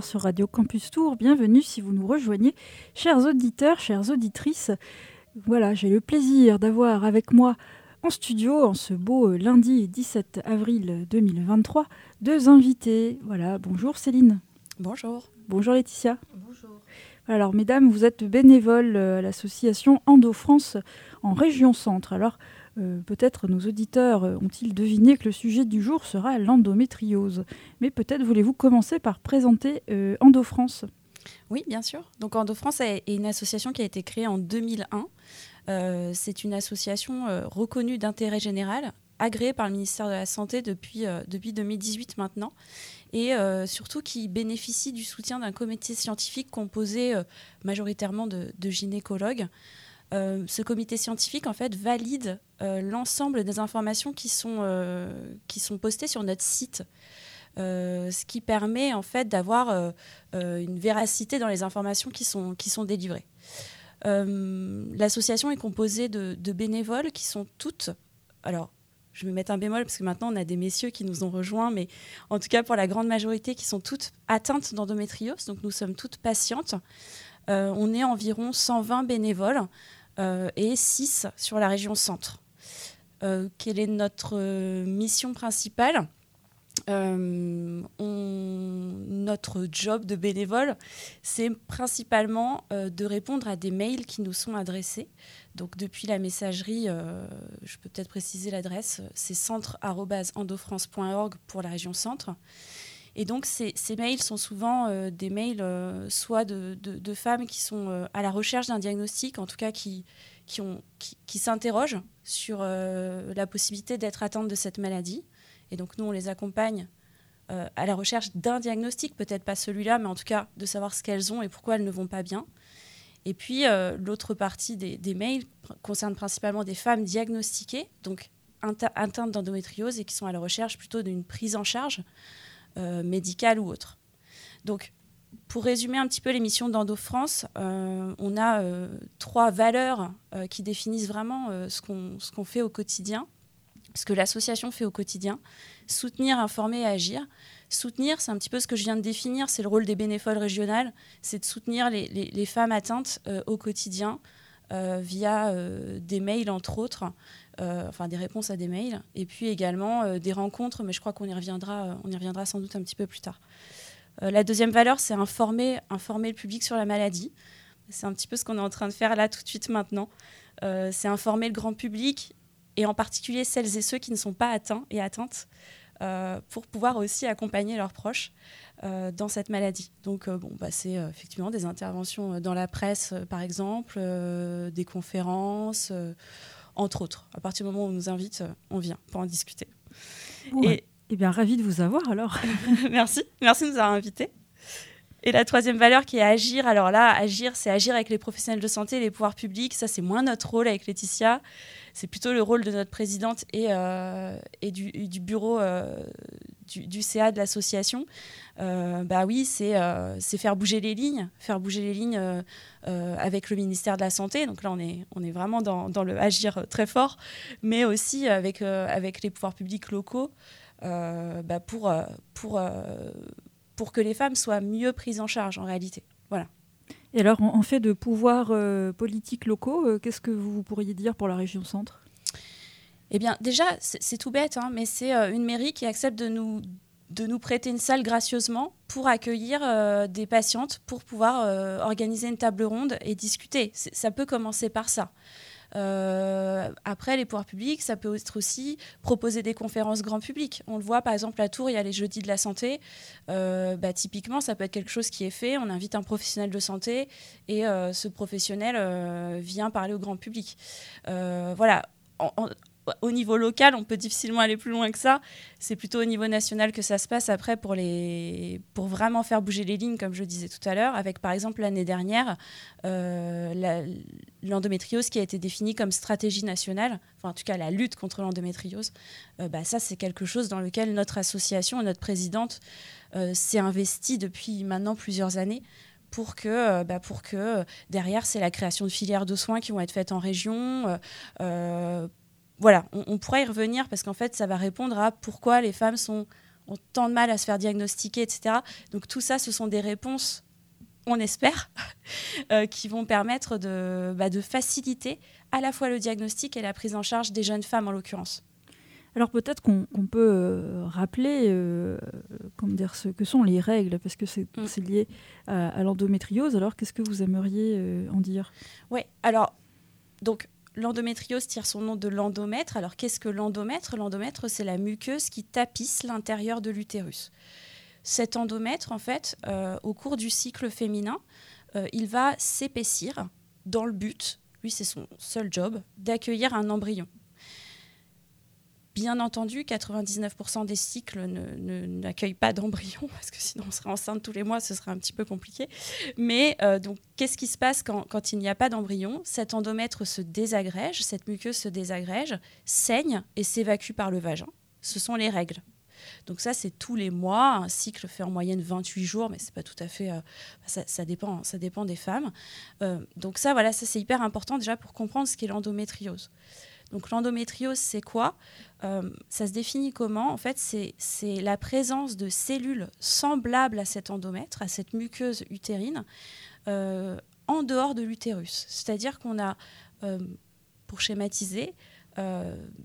11h sur Radio Campus Tour. Bienvenue si vous nous rejoignez, chers auditeurs, chères auditrices. Voilà, j'ai le plaisir d'avoir avec moi en studio, en ce beau lundi 17 avril 2023, deux invités. Voilà, bonjour Céline. Bonjour. Bonjour Laetitia. Bonjour. Alors, mesdames, vous êtes bénévoles à l'association Endo-France en région centre. Alors, euh, peut-être nos auditeurs euh, ont-ils deviné que le sujet du jour sera l'endométriose. Mais peut-être voulez-vous commencer par présenter euh, EndoFrance Oui, bien sûr. Donc EndoFrance est une association qui a été créée en 2001. C'est une association reconnue d'intérêt général, agréée par le ministère de la Santé depuis, depuis 2018 maintenant, et surtout qui bénéficie du soutien d'un comité scientifique composé majoritairement de gynécologues. Euh, ce comité scientifique en fait valide euh, l'ensemble des informations qui sont, euh, qui sont postées sur notre site. ce qui permet en fait d'avoir une véracité dans les informations qui sont, qui sont délivrées. L'association est composée de, de, bénévoles qui sont toutes, alors je vais mettre un bémol parce que maintenant on a des messieurs qui nous ont rejoints, mais en tout cas pour la grande majorité qui sont toutes atteintes d'endométriose, donc nous sommes toutes patientes. on est environ 120 bénévoles et 6 sur la région centre. Euh, quelle est notre euh, mission principale? Notre job de bénévole, c'est principalement de répondre à des mails qui nous sont adressés. Donc depuis la messagerie, je peux peut-être préciser l'adresse, c'est centre.endofrance.org pour la région centre. Et donc ces, mails sont souvent euh, des mails euh, soit de, femmes qui sont euh, à la recherche d'un diagnostic, en tout cas qui, qui, s'interrogent sur la possibilité d'être atteintes de cette maladie. Et donc nous, on les accompagne à la recherche d'un diagnostic, peut-être pas celui-là, mais en tout cas de savoir ce qu'elles ont et pourquoi elles ne vont pas bien. Et puis l'autre partie des, mails concerne principalement des femmes diagnostiquées, donc atteintes d'endométriose et qui sont à la recherche plutôt d'une prise en charge médicale ou autre. Donc, pour résumer un petit peu l'émission d'Endo France, euh, on a euh, trois valeurs qui définissent vraiment ce qu'on fait au quotidien, ce que l'association fait au quotidien. Soutenir, informer et agir. Soutenir, c'est un petit peu ce que je viens de définir, c'est le rôle des bénévoles régionales, c'est de soutenir les, les, femmes atteintes au quotidien via des mails, entre autres, euh, enfin des réponses à des mails, et puis également euh, des rencontres, mais je crois qu'on y reviendra, euh, on y reviendra sans doute un petit peu plus tard. la deuxième valeur, c'est informer, informer le public sur la maladie. C'est un petit peu ce qu'on est en train de faire là tout de suite maintenant. c'est informer le grand public et en particulier celles et ceux qui ne sont pas atteints et atteintes pour pouvoir aussi accompagner leurs proches dans cette maladie. Donc, bon, bah, c'est effectivement des interventions dans la presse, par exemple, des conférences entre autres. À partir du moment où on nous invite, euh, on vient pour en discuter. et eh bien, ravi de vous avoir alors. merci, merci de nous avoir invités. Et la troisième valeur qui est agir. Alors là, agir, c'est agir avec les professionnels de santé et les pouvoirs publics. Ça, c'est moins notre rôle avec Laetitia. C'est plutôt le rôle de notre présidente et, euh, et, du, du, bureau euh, du, CA de l'association. Euh, bah oui, c'est faire bouger les lignes, faire bouger les lignes avec le ministère de la Santé. Donc là, on est, on est vraiment dans, le agir très fort, mais aussi avec, avec les pouvoirs publics locaux bah pour, pour pour que les femmes soient mieux prises en charge en réalité. Voilà. Et alors, en fait de pouvoirs euh, politiques locaux, euh, qu'est-ce que vous pourriez dire pour la région centre? Eh bien, déjà, c'est tout bête, hein, mais c'est euh, une mairie qui accepte de nous, de nous prêter une salle gracieusement pour accueillir des patientes, pour pouvoir organiser une table ronde et discuter. Ça peut commencer par ça. après, les pouvoirs publics, ça peut être aussi proposer des conférences grand public. On le voit, par exemple, à Tours, il y a les jeudis de la santé. Bah, typiquement, ça peut être quelque chose qui est fait. On invite un professionnel de santé et ce professionnel vient parler au grand public. voilà. Au niveau local, on peut difficilement aller plus loin que ça. C'est plutôt au niveau national que ça se passe après pour, les... pour vraiment faire bouger les lignes, comme je disais tout à l'heure, avec par exemple l'année dernière euh, l'endométriose qui a été définie comme stratégie nationale, enfin en tout cas la lutte contre l'endométriose. Euh, bah, ça, c'est quelque chose dans lequel notre association, notre présidente euh, s'est investie depuis maintenant plusieurs années pour que, bah, pour que derrière, c'est la création de filières de soins qui vont être faites en région, voilà, on, pourrait y revenir parce qu'en fait, ça va répondre à pourquoi les femmes sont, ont tant de mal à se faire diagnostiquer, etc. Donc tout ça, ce sont des réponses, on espère, euh, qui vont permettre de, bah, de faciliter à la fois le diagnostic et la prise en charge des jeunes femmes en l'occurrence. Alors peut-être qu'on peut euh, rappeler euh, dire, ce que sont les règles, parce que c'est mm. lié à, l'endométriose. Alors qu'est-ce que vous aimeriez en dire? Oui, alors donc L'endométriose tire son nom de l'endomètre. Alors qu'est-ce que l'endomètre? L'endomètre, c'est la muqueuse qui tapisse l'intérieur de l'utérus. Cet endomètre, en fait, euh, au cours du cycle féminin, euh, il va s'épaissir dans le but, lui c'est son seul job, d'accueillir un embryon. Bien entendu, 99% des cycles n'accueillent pas d'embryon, parce que sinon on serait enceinte tous les mois, ce serait un petit peu compliqué. Mais euh, donc, qu'est-ce qui se passe quand, il n'y a pas d'embryon? Cet endomètre se désagrège, cette muqueuse se désagrège, saigne et s'évacue par le vagin. Ce sont les règles. Donc ça, c'est tous les mois. Un cycle fait en moyenne 28 jours, mais c'est pas tout à fait. Euh, ça, dépend, ça dépend des femmes. Euh, donc ça, voilà, ça c'est hyper important déjà pour comprendre ce qu'est l'endométriose. Donc l'endométriose, c'est quoi? Euh, Ça se définit comment? En fait, c'est la présence de cellules semblables à cet endomètre, à cette muqueuse utérine, euh, en dehors de l'utérus. C'est-à-dire qu'on a, euh, pour schématiser,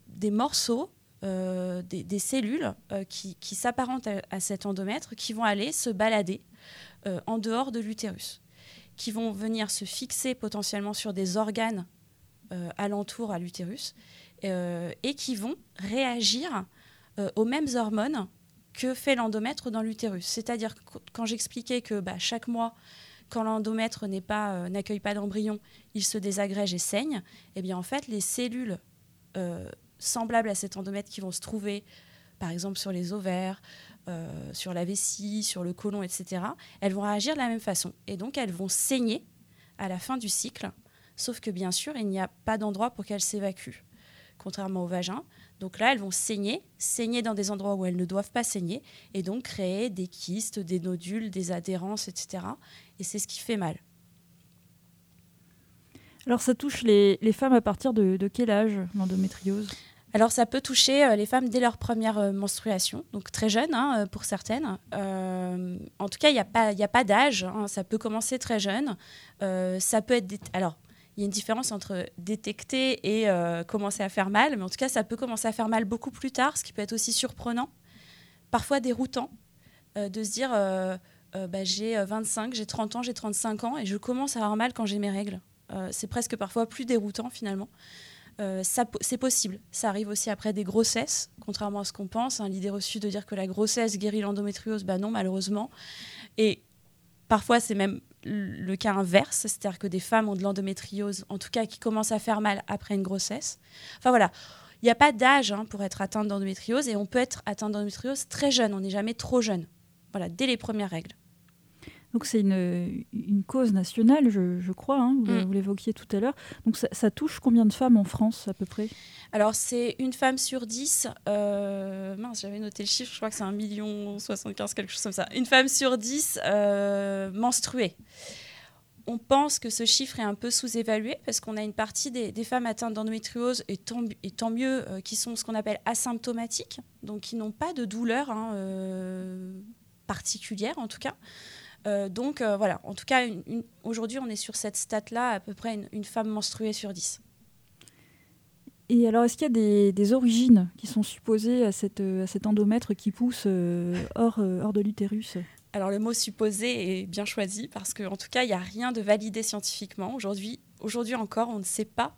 des morceaux, des, cellules qui, s'apparentent à, cet endomètre, qui vont aller se balader en dehors de l'utérus, qui vont venir se fixer potentiellement sur des organes alentour à l'utérus euh, et qui vont réagir euh, aux mêmes hormones que fait l'endomètre dans l'utérus. C'est-à-dire quand j'expliquais que bah, chaque mois, quand l'endomètre n'accueille pas d'embryon, il se désagrège et saigne, eh bien en fait les cellules semblables à cet endomètre qui vont se trouver par exemple sur les ovaires, sur la vessie, sur le côlon, etc., elles vont réagir de la même façon. Et donc elles vont saigner à la fin du cycle Sauf que bien sûr, il n'y a pas d'endroit pour qu'elles s'évacuent, contrairement au vagin. Donc là, elles vont saigner, saigner dans des endroits où elles ne doivent pas saigner, et donc créer des kystes, des nodules, des adhérences, etc. Et c'est ce qui fait mal. Alors ça touche les, femmes à partir de, quel âge, l'endométriose? Alors ça peut toucher euh, les femmes dès leur première euh, menstruation, donc très jeunes hein, euh, pour certaines. en tout cas, il n'y a pas, pas d'âge, hein. ça peut commencer très jeune. ça peut être... Alors, il y a une différence entre détecter et euh, commencer à faire mal, mais en tout cas, ça peut commencer à faire mal beaucoup plus tard, ce qui peut être aussi surprenant, parfois déroutant, euh, de se dire euh, bah, j'ai 25, j'ai 30 ans, j'ai 35 ans, et je commence à avoir mal quand j'ai mes règles. c'est presque parfois plus déroutant finalement. c'est possible. Ça arrive aussi après des grossesses, contrairement à ce qu'on pense. Hein, l'idée reçue de dire que la grossesse guérit l'endométriose, bah non, malheureusement. Et parfois, c'est même le cas inverse, c'est-à-dire que des femmes ont de l'endométriose, en tout cas qui commencent à faire mal après une grossesse. Enfin voilà, il n'y a pas d'âge hein, pour être atteinte d'endométriose et on peut être atteinte d'endométriose très jeune, on n'est jamais trop jeune. Voilà, dès les premières règles. Donc c'est une, une, cause nationale, je, crois, hein, mm. vous, l'évoquiez tout à l'heure. Donc ça, touche combien de femmes en France à peu près? Alors c'est une femme sur dix, euh, mince j'avais noté le chiffre, je crois que c'est un million soixante-quinze, quelque chose comme ça. Une femme sur dix euh, menstruée. On pense que ce chiffre est un peu sous-évalué parce qu'on a une partie des, femmes atteintes d'endométriose, et tant, et tant mieux, euh, qui sont ce qu'on appelle asymptomatiques, donc qui n'ont pas de douleur hein, particulière en tout cas. Euh, donc euh, voilà, en tout cas, aujourd'hui, on est sur cette stat-là, à peu près une, femme menstruée sur 10. Et alors, est-ce qu'il y a des, origines qui sont supposées à, cette, à cet endomètre qui pousse euh, hors, hors de l'utérus? Alors, le mot supposé est bien choisi parce qu'en tout cas, il n'y a rien de validé scientifiquement. Aujourd'hui, aujourd'hui encore, on ne sait pas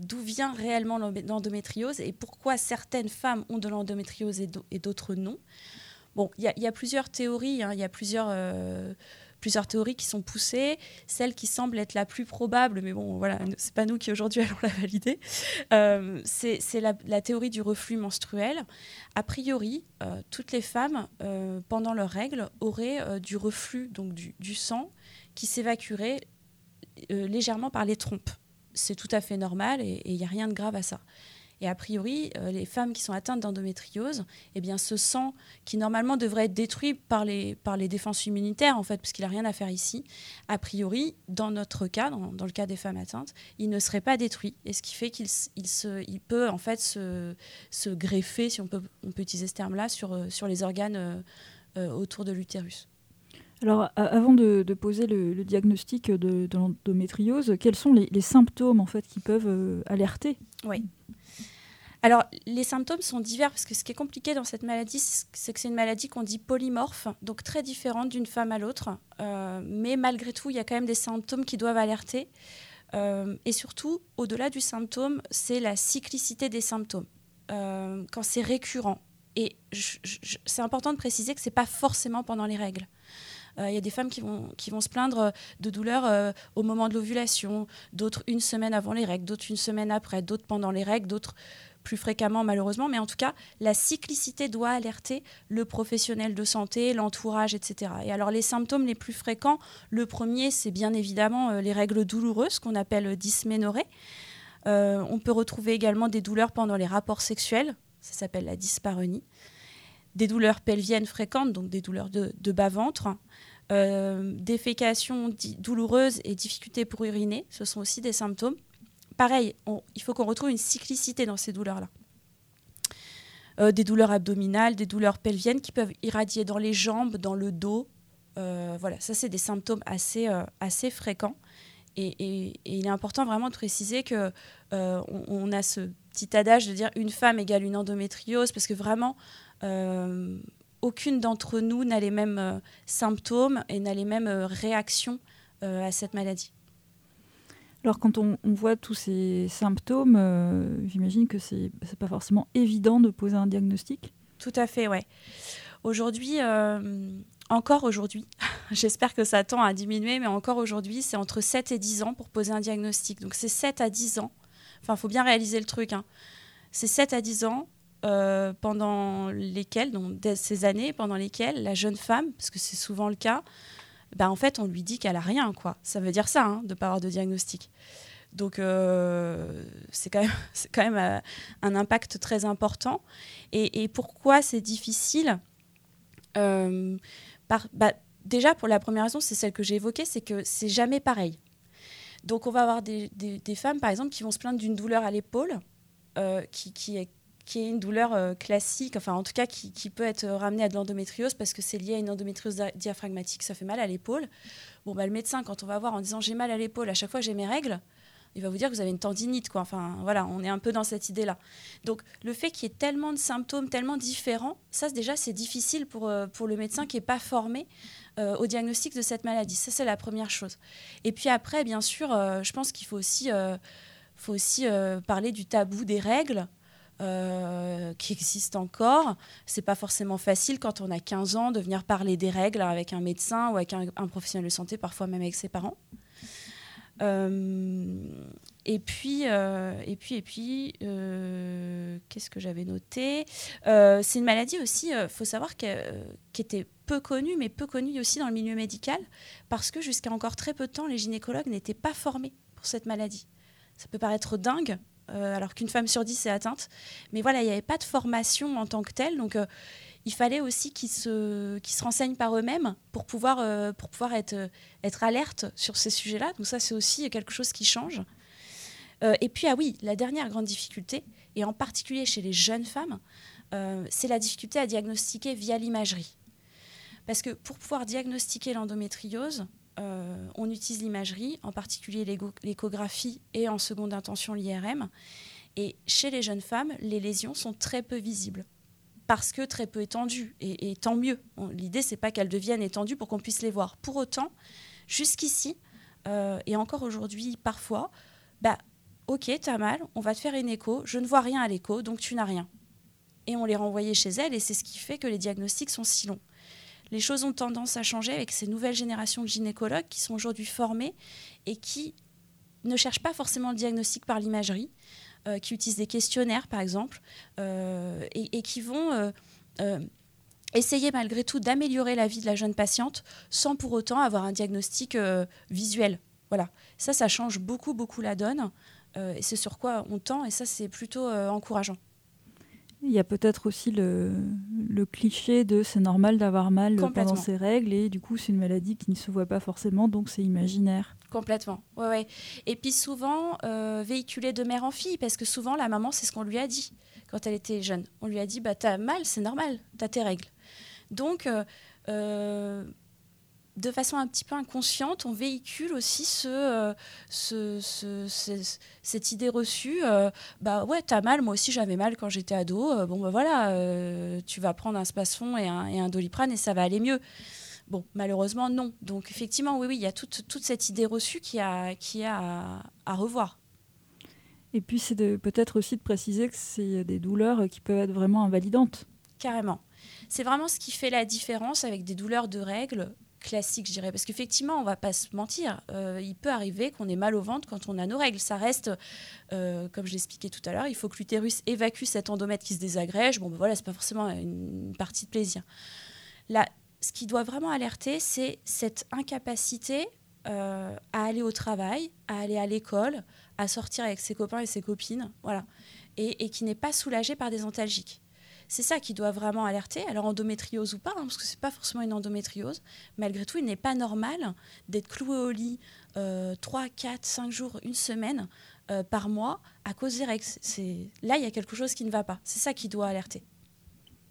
d'où vient réellement l'endométriose et pourquoi certaines femmes ont de l'endométriose et d'autres non. Bon, il y, a plusieurs théories, hein. il y a plusieurs plusieurs théories qui sont poussées. Celle qui semble être la plus probable, mais bon, voilà, c'est pas nous qui aujourd'hui allons la valider, euh, c'est la, théorie du reflux menstruel. A priori, euh, toutes les femmes, euh, pendant leurs règles, auraient du reflux, donc du, du sang, qui s'évacuerait légèrement par les trompes. C'est tout à fait normal et il n'y a rien de grave à ça. Et a priori, euh, les femmes qui sont atteintes d'endométriose, eh ce sang qui normalement devrait être détruit par les, défenses immunitaires, en fait, parce qu'il n'a rien à faire ici, a priori, dans notre cas, dans, le cas des femmes atteintes, il ne serait pas détruit. Et ce qui fait qu'il il se, peut en fait se, greffer, si on peut, on peut utiliser ce terme-là, sur, euh, les organes euh, autour de l'utérus. Alors, avant de, poser le, diagnostic de, l'endométriose, quels sont les, symptômes en fait qui peuvent alerter? Oui. Alors, les symptômes sont divers parce que ce qui est compliqué dans cette maladie, c'est que c'est une maladie qu'on dit polymorphe, donc très différente d'une femme à l'autre. Euh, mais malgré tout, il y a quand même des symptômes qui doivent alerter. Euh, et surtout, au-delà du symptôme, c'est la cyclicité des symptômes. Euh, quand c'est récurrent. Et c'est important de préciser que ce n'est pas forcément pendant les règles. Il y a des femmes qui vont, qui vont se plaindre de douleurs au moment de l'ovulation, d'autres une semaine avant les règles, d'autres une semaine après, d'autres pendant les règles, d'autres plus fréquemment malheureusement, mais en tout cas, la cyclicité doit alerter le professionnel de santé, l'entourage, etc. Et alors les symptômes les plus fréquents, le premier, c'est bien évidemment euh, les règles douloureuses qu'on appelle dysménorrhée. Euh, on peut retrouver également des douleurs pendant les rapports sexuels, ça s'appelle la dyspareunie. Des douleurs pelviennes fréquentes, donc des douleurs de, bas-ventre. Euh, défécation douloureuse et difficulté pour uriner, ce sont aussi des symptômes pareil, il faut qu'on retrouve une cyclicité dans ces douleurs-là. Euh, des douleurs abdominales, des douleurs pelviennes qui peuvent irradier dans les jambes, dans le dos. Euh, voilà, ça c'est des symptômes assez, fréquents. Et, il est important vraiment de préciser que on, a ce petit adage de dire une femme égale une endométriose, parce que vraiment, aucune d'entre nous n'a les mêmes symptômes et n'a les mêmes réactions à cette maladie. Alors quand on, voit tous ces symptômes, euh, j'imagine que c'est n'est pas forcément évident de poser un diagnostic. Tout à fait, ouais. Aujourd'hui, euh, encore aujourd'hui, j'espère que ça tend à diminuer, mais encore aujourd'hui, c'est entre 7 et 10 ans pour poser un diagnostic. Donc c'est 7 à 10 ans. Enfin, il faut bien réaliser le truc. Hein. C'est 7 à 10 ans euh, pendant lesquels, donc ces années pendant lesquelles la jeune femme, parce que c'est souvent le cas, bah, en fait, on lui dit qu'elle a rien, quoi. Ça veut dire ça, hein, de ne pas avoir de diagnostic. Donc, euh, c'est quand même, quand même euh, un impact très important. Et, pourquoi c'est difficile par, bah, Déjà, pour la première raison, c'est celle que j'ai évoquée, c'est que c'est jamais pareil. Donc, on va avoir des, des, femmes, par exemple, qui vont se plaindre d'une douleur à l'épaule, qui, qui, est qui est une douleur euh, classique, enfin en tout cas qui, peut être ramenée à de l'endométriose parce que c'est lié à une endométriose diaphragmatique, ça fait mal à l'épaule. Bon, bah, le médecin, quand on va voir en disant j'ai mal à l'épaule à chaque fois j'ai mes règles, il va vous dire que vous avez une tendinite. Quoi. Enfin, voilà, on est un peu dans cette idée-là. Donc, le fait qu'il y ait tellement de symptômes, tellement différents, ça, déjà, c'est difficile pour, euh, pour le médecin qui n'est pas formé euh, au diagnostic de cette maladie. Ça, c'est la première chose. Et puis après, bien sûr, je pense qu'il faut aussi, faut aussi parler du tabou des règles. Euh, qui existe encore. C'est pas forcément facile quand on a 15 ans de venir parler des règles avec un médecin ou avec un, professionnel de santé, parfois même avec ses parents. Euh, et puis, euh, et puis, et puis, qu'est-ce que j'avais noté? C'est une maladie aussi, il faut savoir, qui était peu connue, mais peu connue aussi dans le milieu médical, parce que jusqu'à encore très peu de temps, les gynécologues n'étaient pas formés pour cette maladie. Ça peut paraître dingue, euh, alors qu'une femme sur dix est atteinte. Mais voilà, il n'y avait pas de formation en tant que telle. Donc, euh, il fallait aussi qu'ils se, se renseignent par eux-mêmes pour pouvoir, euh, pour pouvoir être, être alerte sur ces sujets-là. Donc, ça, c'est aussi quelque chose qui change. et puis, ah oui, la dernière grande difficulté, et en particulier chez les jeunes femmes, c'est la difficulté à diagnostiquer via l'imagerie. Parce que pour pouvoir diagnostiquer l'endométriose, euh, on utilise l'imagerie, en particulier l'échographie et en seconde intention l'IRM. Et chez les jeunes femmes, les lésions sont très peu visibles parce que très peu étendues. Et, tant mieux. L'idée, c'est pas qu'elles deviennent étendues pour qu'on puisse les voir. Pour autant, jusqu'ici, euh, et encore aujourd'hui parfois, bah, Ok, t'as mal, on va te faire une écho, je ne vois rien à l'écho, donc tu n'as rien. Et on les renvoyait chez elle, et c'est ce qui fait que les diagnostics sont si longs. Les choses ont tendance à changer avec ces nouvelles générations de gynécologues qui sont aujourd'hui formés et qui ne cherchent pas forcément le diagnostic par l'imagerie, euh, qui utilisent des questionnaires par exemple, euh, et, qui vont euh, essayer malgré tout d'améliorer la vie de la jeune patiente sans pour autant avoir un diagnostic visuel. Voilà, ça, ça change beaucoup, beaucoup la donne. et c'est sur quoi on tend, et ça, c'est plutôt encourageant. Il y a peut-être aussi le, cliché de c'est normal d'avoir mal pendant ses règles et du coup c'est une maladie qui ne se voit pas forcément donc c'est imaginaire. Complètement, ouais, ouais. Et puis souvent euh, véhiculé de mère en fille parce que souvent la maman c'est ce qu'on lui a dit quand elle était jeune. On lui a dit bah t'as mal, c'est normal, t'as tes règles. Donc euh, euh, de façon un petit peu inconsciente, on véhicule aussi ce, euh, cette idée reçue. Euh, bah ouais, t'as mal, moi aussi j'avais mal quand j'étais ado. Euh, bon, bah voilà, tu vas prendre un spasfon et un, et un, doliprane et ça va aller mieux. Bon, malheureusement, non. Donc effectivement, oui, oui, il y a toute, toute cette idée reçue qui a, qui a à, revoir. Et puis c'est peut-être aussi de préciser que c'est des douleurs qui peuvent être vraiment invalidantes. Carrément. C'est vraiment ce qui fait la différence avec des douleurs de règles classique, je dirais. Parce qu'effectivement, on va pas se mentir, euh, il peut arriver qu'on ait mal au ventre quand on a nos règles. Ça reste, euh, comme je l'expliquais tout à l'heure, il faut que l'utérus évacue cet endomètre qui se désagrège. Bon, ben voilà, c'est pas forcément une partie de plaisir. Là, ce qui doit vraiment alerter, c'est cette incapacité euh, à aller au travail, à aller à l'école, à sortir avec ses copains et ses copines, voilà, et, qui n'est pas soulagé par des antalgiques. C'est ça qui doit vraiment alerter. Alors endométriose ou pas, hein, parce que c'est pas forcément une endométriose. Malgré tout, il n'est pas normal d'être cloué au lit 3, 4, 5 jours, une semaine euh, par mois à cause des règles. Là, il y a quelque chose qui ne va pas. C'est ça qui doit alerter.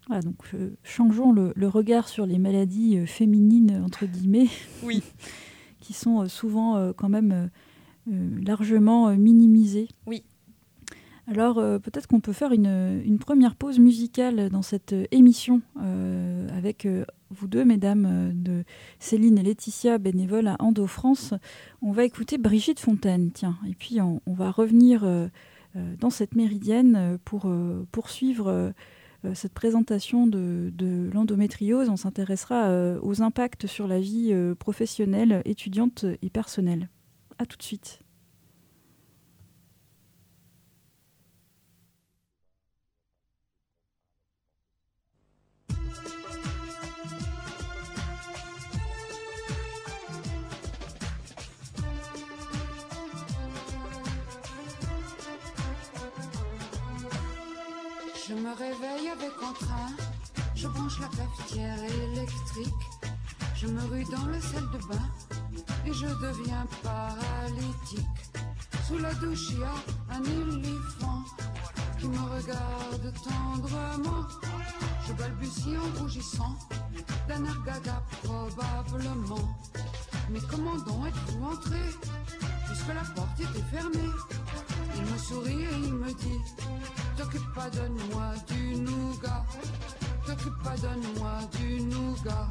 donc euh, changeons le, regard sur les maladies euh, féminines, entre guillemets. Oui. qui sont souvent quand même largement minimisées. Oui. Alors euh, peut-être qu'on peut faire une, première pause musicale dans cette euh, émission euh, avec vous deux, mesdames, de Céline et Laetitia, bénévoles à Endo France. On va écouter Brigitte Fontaine, tiens, et puis on, va revenir dans cette méridienne pour poursuivre cette présentation de, de l'endométriose. On s'intéressera aux impacts sur la vie professionnelle, étudiante et personnelle. A tout de suite. Me réveille avec entrain, je branche la cafetière électrique, je me rue dans la salle de bain et je deviens paralytique. Sous la douche, il y a un éléphant qui me regarde tendrement. Je balbutie en rougissant, d'un air gaga probablement. Mais comment donc êtes-vous entré? Puisque la porte était fermée Il me sourit et il me dit T'occupe pas, donne-moi du nougat. T'occupe pas, donne-moi du nougat.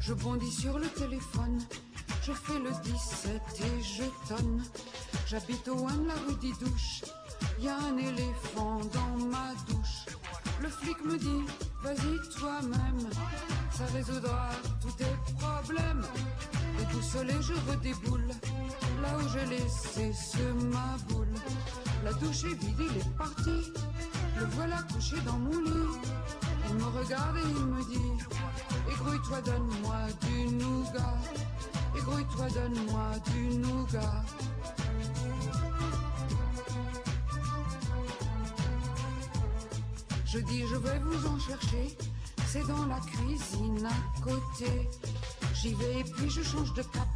Je bondis sur le téléphone, je fais le 17 et je tonne. J'habite au 1 la rue des douches, y a un éléphant dans ma douche. Le flic me dit, vas-y toi-même, ça résoudra tous tes problèmes. Tout seul je redéboule, là où j'ai laissé ce ma boule. La douche est vide, il est parti, le voilà couché dans mon lit. Il me regarde et il me dit, égrouille-toi, donne-moi du nougat. Égrouille-toi, donne-moi du nougat. Je dis je vais vous en chercher, c'est dans la cuisine à côté. J'y vais et puis je change de cap,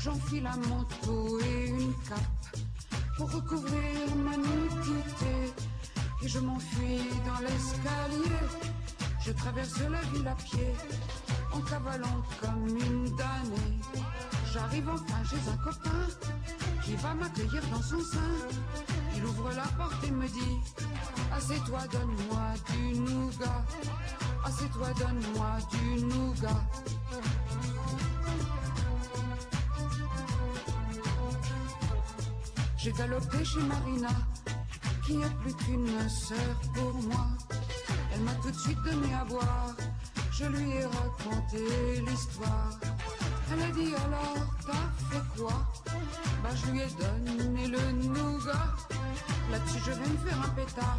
j'enfile un manteau et une cape pour recouvrir ma nudité. Et je m'enfuis dans l'escalier, je traverse la ville à pied, en cavalant comme une damnée. J'arrive enfin chez un copain qui va m'accueillir dans son sein. Il ouvre la porte et me dit Assieds-toi, donne-moi du nougat. Assieds-toi, donne-moi du nougat. J'ai galopé chez Marina, qui n'est plus qu'une sœur pour moi. Elle m'a tout de suite donné à boire, je lui ai raconté l'histoire. Elle a dit alors, t'as fait quoi? Bah je lui ai donné le nougat. Là-dessus je vais me faire un pétard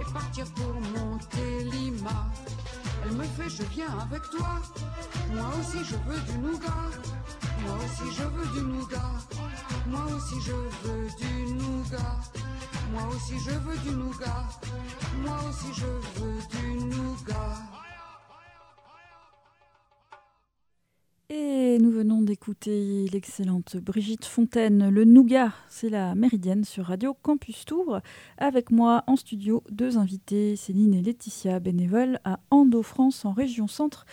et partir pour monter Lima. Elle me fait, je viens avec toi. Moi aussi je veux du nougat. Moi aussi je veux du nougat. Moi aussi je veux du nougat. Moi aussi je veux du nougat. Moi aussi je veux du nougat. D'écouter l'excellente Brigitte Fontaine, le Nougat, c'est la Méridienne sur Radio Campus Tour. Avec moi en studio, deux invités, Céline et Laetitia, bénévoles à Endo France en région centre.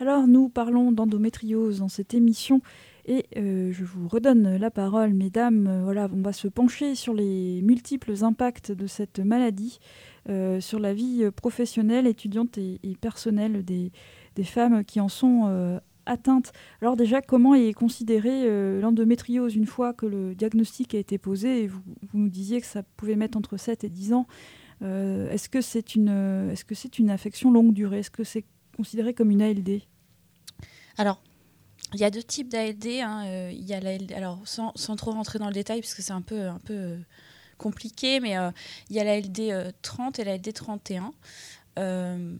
Alors nous parlons d'endométriose dans cette émission et euh, je vous redonne la parole, mesdames. Euh, voilà, on va se pencher sur les multiples impacts de cette maladie euh, sur la vie professionnelle, étudiante et, personnelle des, femmes qui en sont Alors déjà, comment est considérée euh, l'endométriose une fois que le diagnostic a été posé? Et vous, nous disiez que ça pouvait mettre entre 7 et 10 ans. Euh, est-ce que c'est une, est -ce que une affection longue durée? Est-ce que c'est considéré comme une ALD Alors, il y a deux types d'ALD. Hein. Euh, il y a alors sans, sans, trop rentrer dans le détail, parce que c'est un peu, un peu compliqué, mais euh, il y a l'ALD 30 et l'ALD 31. Euh,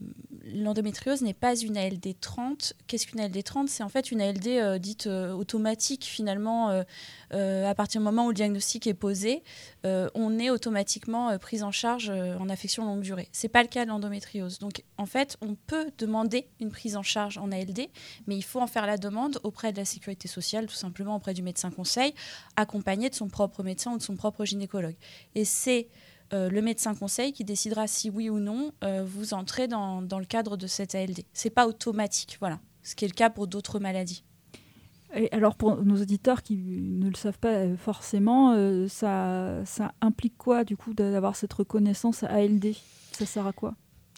l'endométriose n'est pas une ALD 30. Qu'est-ce qu'une ALD 30 C'est en fait une ALD euh, dite euh, automatique finalement. À partir du moment où le diagnostic est posé, on est automatiquement pris en charge en affection longue durée. C'est pas le cas de l'endométriose. Donc en fait, on peut demander une prise en charge en ALD, mais il faut en faire la demande auprès de la sécurité sociale, tout simplement auprès du médecin conseil, accompagné de son propre médecin ou de son propre gynécologue. Et c'est euh, le médecin conseil qui décidera si oui ou non euh, vous entrez dans, dans, le cadre de cette ALD. C'est pas automatique, voilà. Ce qui est le cas pour d'autres maladies. Et alors pour nos auditeurs qui ne le savent pas euh, forcément, euh, ça, ça implique quoi du coup d'avoir cette reconnaissance ALD Ça sert à quoi?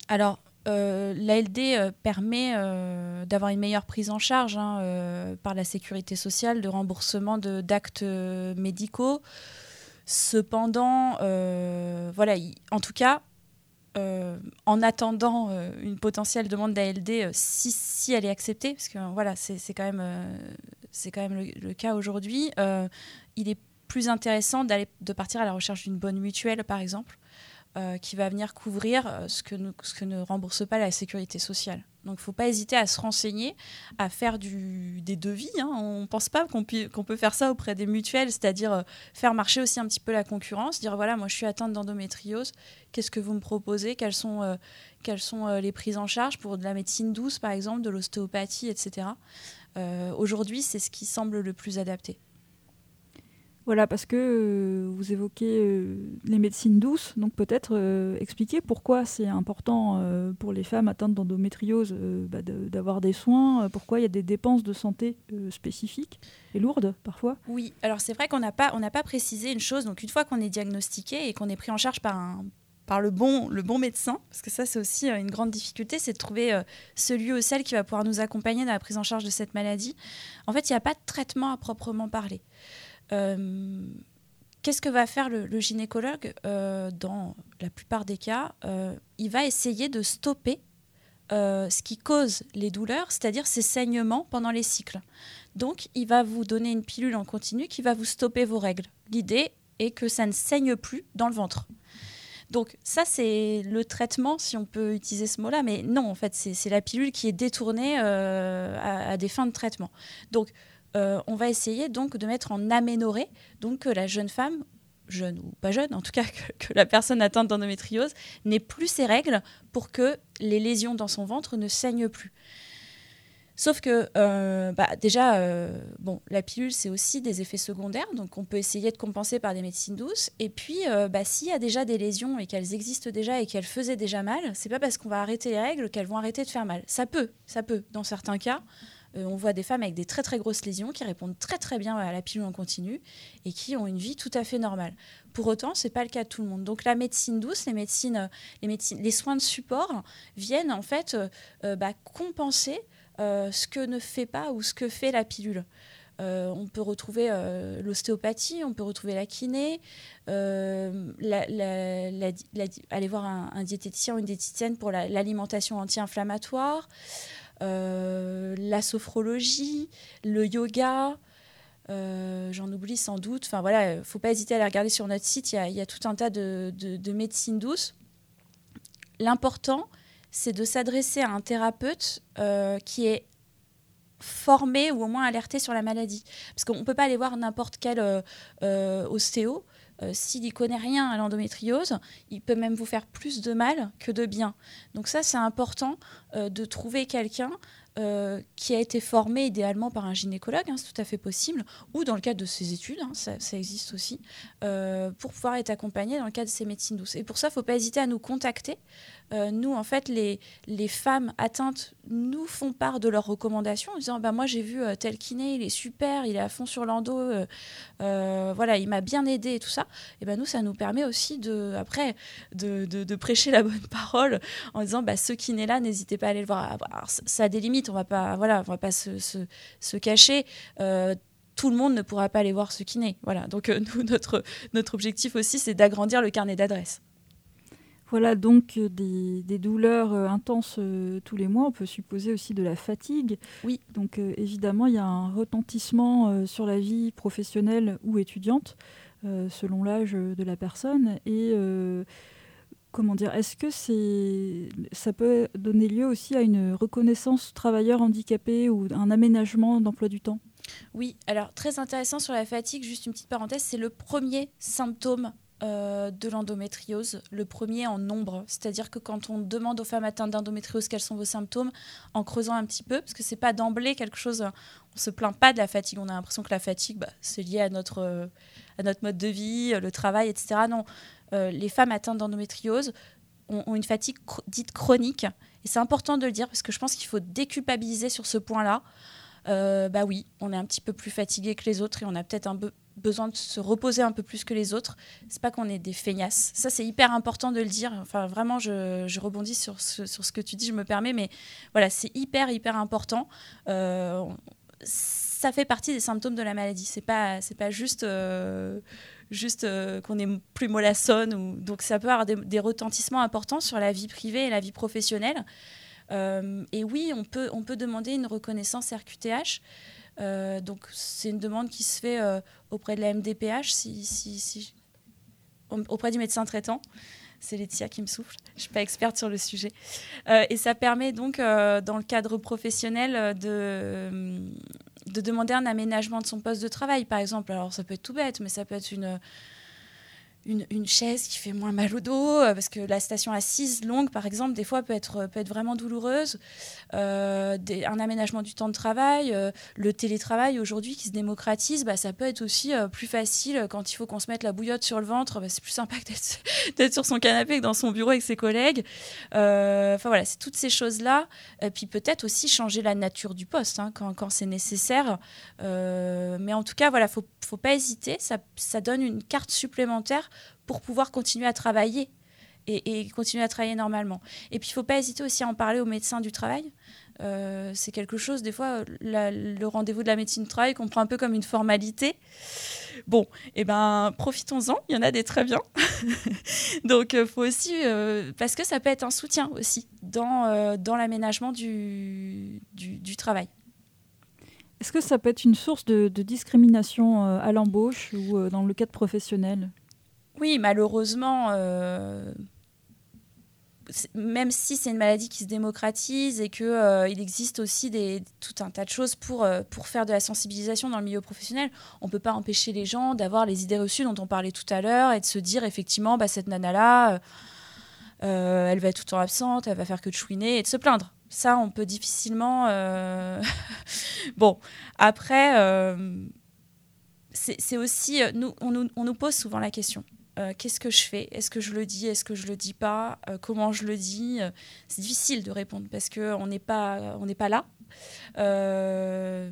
Alors euh, l'ALD euh, permet euh, d'avoir une meilleure prise en charge hein, par la sécurité sociale de remboursement d'actes médicaux. Cependant, euh, voilà, en tout cas, euh, en attendant euh, une potentielle demande d'ALD, si, elle est acceptée, parce que voilà, c'est quand même, le, cas aujourd'hui, il est plus intéressant de partir à la recherche d'une bonne mutuelle, par exemple, qui va venir couvrir ce que ne rembourse pas la sécurité sociale. Donc il ne faut pas hésiter à se renseigner, à faire des devis. Hein. On ne pense pas qu'on qu peut faire ça auprès des mutuelles, c'est-à-dire euh, faire marcher aussi un petit peu la concurrence, dire voilà, moi je suis atteinte d'endométriose, qu'est-ce que vous me proposez? Quelles sont, euh, euh, les prises en charge pour de la médecine douce, par exemple, de l'ostéopathie, etc. Aujourd'hui, c'est ce qui semble le plus adapté. Voilà, parce que euh, vous évoquez euh, les médecines douces, donc peut-être euh, expliquer pourquoi c'est important pour les femmes atteintes d'endométriose bah, d'avoir de, des soins, pourquoi il y a des dépenses de santé spécifiques et lourdes parfois. Oui, alors c'est vrai qu'on n'a pas, pas précisé une chose, donc une fois qu'on est diagnostiqué et qu'on est pris en charge par un par le bon, le bon médecin, parce que ça c'est aussi une grande difficulté, c'est de trouver celui ou celle qui va pouvoir nous accompagner dans la prise en charge de cette maladie. En fait, il n'y a pas de traitement à proprement parler. Euh, Qu'est-ce que va faire le, gynécologue euh, dans la plupart des cas euh, Il va essayer de stopper ce qui cause les douleurs, c'est-à-dire ces saignements pendant les cycles. Donc, il va vous donner une pilule en continu qui va vous stopper vos règles. L'idée est que ça ne saigne plus dans le ventre. Donc ça, c'est le traitement, si on peut utiliser ce mot-là, mais non, en fait, c'est la pilule qui est détournée à, à, des fins de traitement. Donc, euh, on va essayer donc de mettre en aménorrhée, donc que la jeune femme, jeune ou pas jeune, en tout cas que, que la personne atteinte d'endométriose, n'ait plus ses règles pour que les lésions dans son ventre ne saignent plus. Sauf que euh, bah, déjà, euh, bon, la pilule, c'est aussi des effets secondaires, donc on peut essayer de compenser par des médecines douces. Et puis, euh, bah, s'il y a déjà des lésions et qu'elles existent déjà et qu'elles faisaient déjà mal, c'est pas parce qu'on va arrêter les règles qu'elles vont arrêter de faire mal. Ça peut, ça peut, dans certains cas. Euh, on voit des femmes avec des très très grosses lésions qui répondent très très bien à la pilule en continu et qui ont une vie tout à fait normale. Pour autant, c'est pas le cas de tout le monde. Donc la médecine douce, les médecines, les, soins de support viennent en fait euh, bah, compenser euh, ce que ne fait pas ou ce que fait la pilule. on peut retrouver l'ostéopathie, on peut retrouver la kiné, aller voir un, diététicien ou une diététicienne pour l'alimentation anti-inflammatoire, la sophrologie, le yoga. J'en oublie sans doute. Enfin voilà, il faut pas hésiter à aller regarder sur notre site. Il y a, tout un tas de, de, de médecine douce. L'important, c'est de s'adresser à un thérapeute euh, qui est formé ou au moins alerté sur la maladie. Parce qu'on ne peut pas aller voir n'importe quel euh, euh. S'il n'y connaît rien à l'endométriose, il peut même vous faire plus de mal que de bien. Donc ça, c'est important de trouver quelqu'un euh, qui a été formé idéalement par un gynécologue, hein, c'est tout à fait possible, ou dans le cadre de ses études, hein, ça, existe aussi, euh, pour pouvoir être accompagné dans le cadre de ces médecines douces. Et pour ça, il ne faut pas hésiter à nous contacter. Euh, nous, en fait, les, femmes atteintes nous font part de leurs recommandations en disant bah, Moi, j'ai vu tel kiné, il est super, il est à fond sur l'endo, voilà, il m'a bien aidé et tout ça. Et ben nous, ça nous permet aussi, de, après, de, prêcher la bonne parole en disant bah, Ce kiné-là, n'hésitez pas à aller le voir. Alors, ça des limites on va pas, voilà, on va pas se, se, cacher. Euh, tout le monde ne pourra pas aller voir ce kiné. Voilà. Donc euh, nous, notre, notre objectif aussi, c'est d'agrandir le carnet d'adresses. Voilà donc euh, des, des douleurs intenses tous les mois. On peut supposer aussi de la fatigue. Oui. Donc évidemment, il y a un retentissement sur la vie professionnelle ou étudiante selon l'âge de la personne et comment dire, est-ce que c'est, ça peut donner lieu aussi à une reconnaissance travailleur handicapé ou un aménagement d'emploi du temps? Oui, alors très intéressant sur la fatigue, juste une petite parenthèse, c'est le premier symptôme euh, de l'endométriose, le premier en nombre. C'est-à-dire que quand on demande aux femmes atteintes d'endométriose quels sont vos symptômes, en creusant un petit peu, parce que c'est pas d'emblée quelque chose, on se plaint pas de la fatigue, on a l'impression que la fatigue, bah, c'est lié à notre, à notre mode de vie, le travail, etc. Non, euh, les femmes atteintes d'endométriose ont, une fatigue dite chronique. Et c'est important de le dire parce que je pense qu'il faut déculpabiliser sur ce point-là. Euh, bah oui, on est un petit peu plus fatigué que les autres et on a peut-être un besoin de se reposer un peu plus que les autres. C'est pas qu'on est des feignasses. Ça, c'est hyper important de le dire. Enfin, vraiment, je, rebondis sur ce, que tu dis, je me permets, mais voilà, c'est hyper, hyper important. Euh, ça fait partie des symptômes de la maladie. C'est pas, pas juste juste euh, qu'on est plus mollassonne. Ou... Donc ça peut avoir des, retentissements importants sur la vie privée et la vie professionnelle. Euh, et oui, on peut, on peut demander une reconnaissance RQTH. Euh, donc c'est une demande qui se fait auprès de la MDPH, si, si, auprès du médecin traitant. C'est Laetitia qui me souffle. Je ne suis pas experte sur le sujet. et ça permet donc, dans le cadre professionnel, de, de demander un aménagement de son poste de travail, par exemple. Alors ça peut être tout bête, mais ça peut être une une, chaise qui fait moins mal au dos, euh, parce que la station assise longue, par exemple, des fois peut être, peut être vraiment douloureuse. Euh, un aménagement du temps de travail, euh, le télétravail aujourd'hui qui se démocratise, bah, ça peut être aussi plus facile quand il faut qu'on se mette la bouillotte sur le ventre. Bah, c'est plus sympa que d'être sur son canapé que dans son bureau avec ses collègues. Enfin voilà, c'est toutes ces choses-là. Et puis peut-être aussi changer la nature du poste hein, quand, quand c'est nécessaire. mais en tout cas, voilà, faut, faut pas hésiter. Ça, ça donne une carte supplémentaire pour pouvoir continuer à travailler et, continuer à travailler normalement. Et puis, il ne faut pas hésiter aussi à en parler aux médecins du travail. Euh, c'est quelque chose, des fois, le rendez-vous de la médecine du travail qu'on prend un peu comme une formalité. Bon, et eh ben, profitons-en, il y en a des très bien. Donc, il euh, faut aussi, euh, parce que ça peut être un soutien aussi dans, dans l'aménagement du, du, travail. Est-ce que ça peut être une source de, de discrimination à l'embauche ou dans le cadre professionnel? Oui, malheureusement, euh, même si c'est une maladie qui se démocratise et qu'il euh, existe aussi tout un tas de choses pour, euh, pour faire de la sensibilisation dans le milieu professionnel, on ne peut pas empêcher les gens d'avoir les idées reçues dont on parlait tout à l'heure et de se dire effectivement, bah, cette nana-là, elle va être tout le temps absente, elle va faire que de chouiner et de se plaindre. Ça, on peut difficilement... bon, après, c'est aussi... On nous pose souvent la question. Euh, qu'est-ce que je fais? Est-ce que je le dis? Est-ce que je le dis pas? Euh, Comment je le dis? C'est difficile de répondre parce qu'on n'est pas, on pas là. Euh,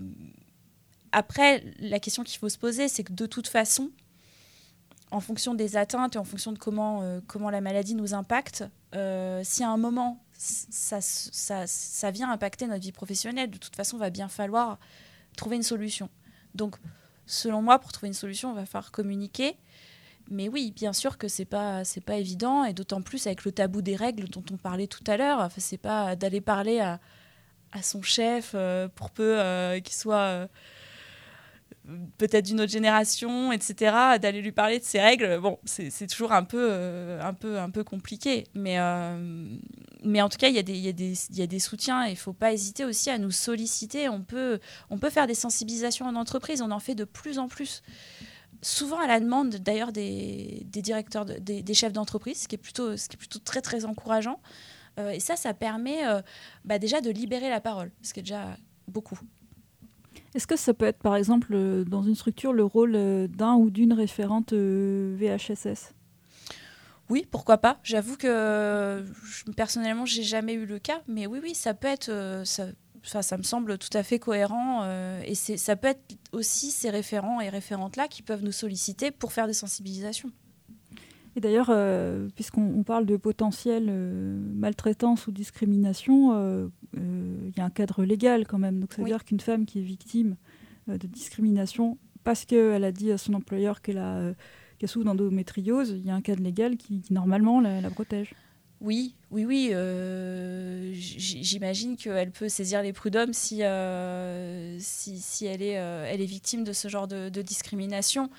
après, la question qu'il faut se poser, c'est que de toute façon, en fonction des atteintes et en fonction de comment, comment la maladie nous impacte, si à un moment ça, ça, ça, vient impacter notre vie professionnelle, de toute façon, il va bien falloir trouver une solution. Donc, selon moi, pour trouver une solution, on va falloir communiquer. Mais oui, bien sûr que c'est pas c'est pas évident et d'autant plus avec le tabou des règles dont on parlait tout à l'heure. Enfin, c'est pas d'aller parler à, à son chef euh, pour peu euh, qu'il soit euh, peut-être d'une autre génération, etc., d'aller lui parler de ses règles, bon, c'est toujours un peu, un, peu, un peu compliqué. Mais, mais en tout cas, il y, a des, y, a des, y a des soutiens il ne faut pas hésiter aussi à nous solliciter. On peut, on peut faire des sensibilisations en entreprise, on en fait de plus en plus. Souvent à la demande d'ailleurs des, des, directeurs, des, des, chefs d'entreprise, ce, qui est plutôt, ce qui est plutôt très très encourageant. Euh, et ça, ça permet euh, bah, déjà de libérer la parole, ce qui est déjà beaucoup. Est-ce que ça peut être, par exemple, euh, dans une structure, le rôle d'un ou d'une référente VHSS oui, pourquoi pas. J'avoue que personnellement, j'ai jamais eu le cas, mais oui, oui, ça peut être. ça, ça me semble tout à fait cohérent. et ça peut être aussi ces référents et référentes-là qui peuvent nous solliciter pour faire des sensibilisations. Et d'ailleurs, euh, puisqu'on parle de potentielle euh, maltraitance ou discrimination, euh, il y a un cadre légal quand même. Donc, ça veut dire qu'une femme qui est victime de discrimination parce qu'elle a dit à son employeur qu'elle a qu'elle souffre d'endométriose, il y a un cadre légal qui, normalement la, protège. Oui, oui, oui. J'imagine qu'elle peut saisir les prud'hommes si, si, si, elle, est, elle est victime de ce genre de, de discrimination.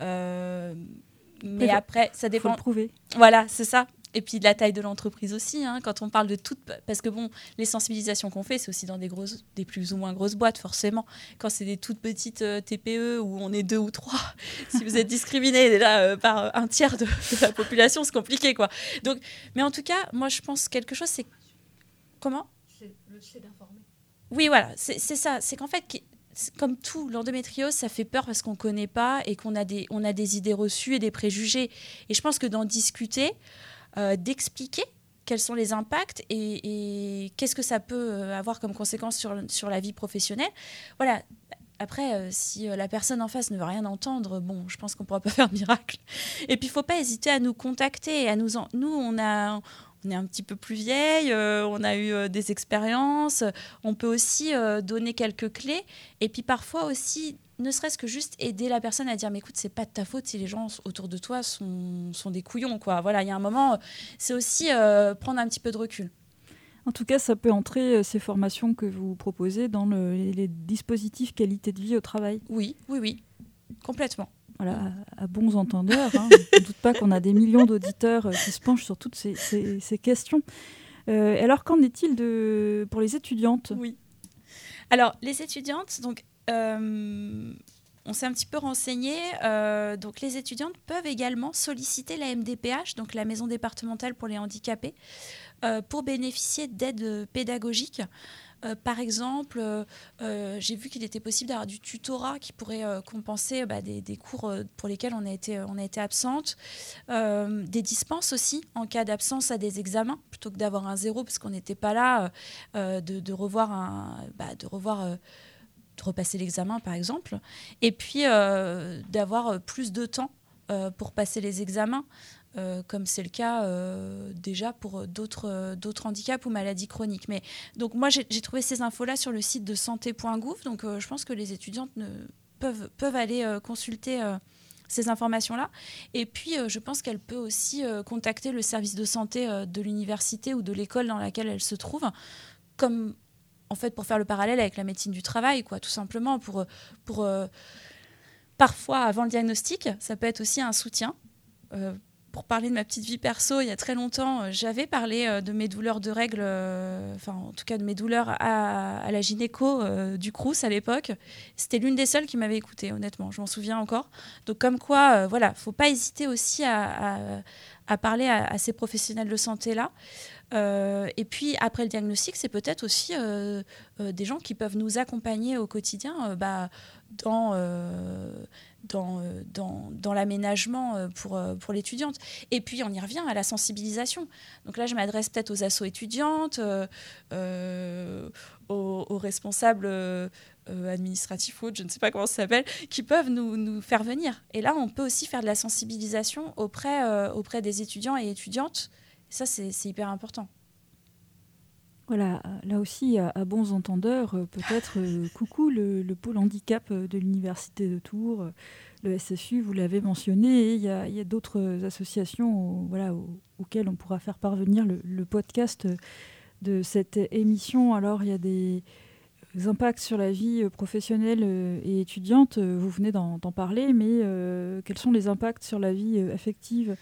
Mais après, ça dépend. Faut le prouver. Voilà, c'est ça. Et puis de la taille de l'entreprise aussi, hein, quand on parle de toutes, parce que bon, les sensibilisations qu'on fait, c'est aussi dans des grosses, des plus ou moins grosses boîtes, forcément. Quand c'est des toutes petites euh, TPE où on est deux ou trois, si vous êtes discriminé déjà euh, par un tiers de, la population, c'est compliqué, quoi. Donc, mais en tout cas, moi, je pense quelque chose, c'est comment? C'est le d'informer. Oui, voilà, c'est ça. C'est qu'en fait, comme tout, l'endométriose, ça fait peur parce qu'on ne connaît pas et qu'on a des, on a des idées reçues et des préjugés. Et je pense que d'en discuter, euh, d'expliquer quels sont les impacts et, qu'est-ce que ça peut euh, avoir comme conséquence sur, sur la vie professionnelle. Voilà. Après, euh, si la personne en face ne veut rien entendre, bon, je pense qu'on ne pourra pas faire miracle. Et puis, il ne faut pas hésiter à nous contacter. À nous, nous, on a, on est un petit peu plus vieille, on a eu des expériences, on peut aussi donner quelques clés et puis parfois aussi ne serait-ce que juste aider la personne à dire mais écoute c'est pas de ta faute si les gens autour de toi sont, sont des couillons quoi voilà il y a un moment c'est aussi prendre un petit peu de recul en tout cas ça peut entrer ces formations que vous proposez dans les dispositifs qualité de vie au travail oui oui oui complètement voilà, à, bons entendeurs. Hein. Je ne doute pas qu'on a des millions d'auditeurs euh, qui se penchent sur toutes ces, ces, questions. Euh, alors, qu'en est-il de, pour les étudiantes? Oui. Alors, les étudiantes, donc, euh, on s'est un petit peu renseigné. donc, les étudiantes peuvent également solliciter la MDPH, donc la Maison départementale pour les handicapés, pour bénéficier d'aide pédagogique. Euh, par exemple, euh, euh, j'ai vu qu'il était possible d'avoir du tutorat qui pourrait compenser bah, des, cours pour lesquels on a été, absente, des dispenses aussi en cas d'absence à des examens, plutôt que d'avoir un zéro parce qu'on n'était pas là, de, revoir bah, de revoir de repasser l'examen par exemple, et puis d'avoir plus de temps pour passer les examens. Euh, comme c'est le cas euh, déjà pour d'autres euh, d'autres handicaps ou maladies chroniques. Mais donc moi j'ai trouvé ces infos-là sur le site de santé.gouv, donc je pense que les étudiantes ne, peuvent, peuvent aller consulter ces informations-là. Et puis, je pense qu'elle peut aussi contacter le service de santé de l'université ou de l'école dans laquelle elle se trouve, comme en fait pour faire le parallèle avec la médecine du travail, quoi, tout simplement pour, pour parfois avant le diagnostic, ça peut être aussi un soutien pour parler de ma petite vie perso, il y a très longtemps, euh, j'avais parlé euh, de mes douleurs de règles, euh, enfin en tout cas de mes douleurs à, la gynéco du Crous à l'époque. C'était l'une des seules qui m'avait écoutée, honnêtement, je m'en souviens encore. Donc comme quoi, voilà, faut pas hésiter aussi à, parler à, ces professionnels de santé-là. et puis après le diagnostic, c'est peut-être aussi des gens qui peuvent nous accompagner au quotidien bah, dans dans, euh, dans, l'aménagement euh, pour, euh, pour l'étudiante. Et puis, on y revient à la sensibilisation. Donc là, je m'adresse peut-être aux assos étudiantes, aux, responsables administratifs ou je ne sais pas comment ça s'appelle, qui peuvent nous, nous, faire venir. Et là, on peut aussi faire de la sensibilisation auprès, auprès des étudiants et étudiantes. Ça, c'est hyper important. Voilà, là aussi, à, bons entendeurs, euh, peut-être euh, coucou le, pôle handicap euh, de l'Université de Tours, le SSU, vous l'avez mentionné, et il y a, d'autres associations voilà, auxquelles on pourra faire parvenir le, podcast de cette émission. Alors, il y a des impacts sur la vie professionnelle et étudiante, vous venez d'en parler, mais quels sont les impacts sur la vie affective?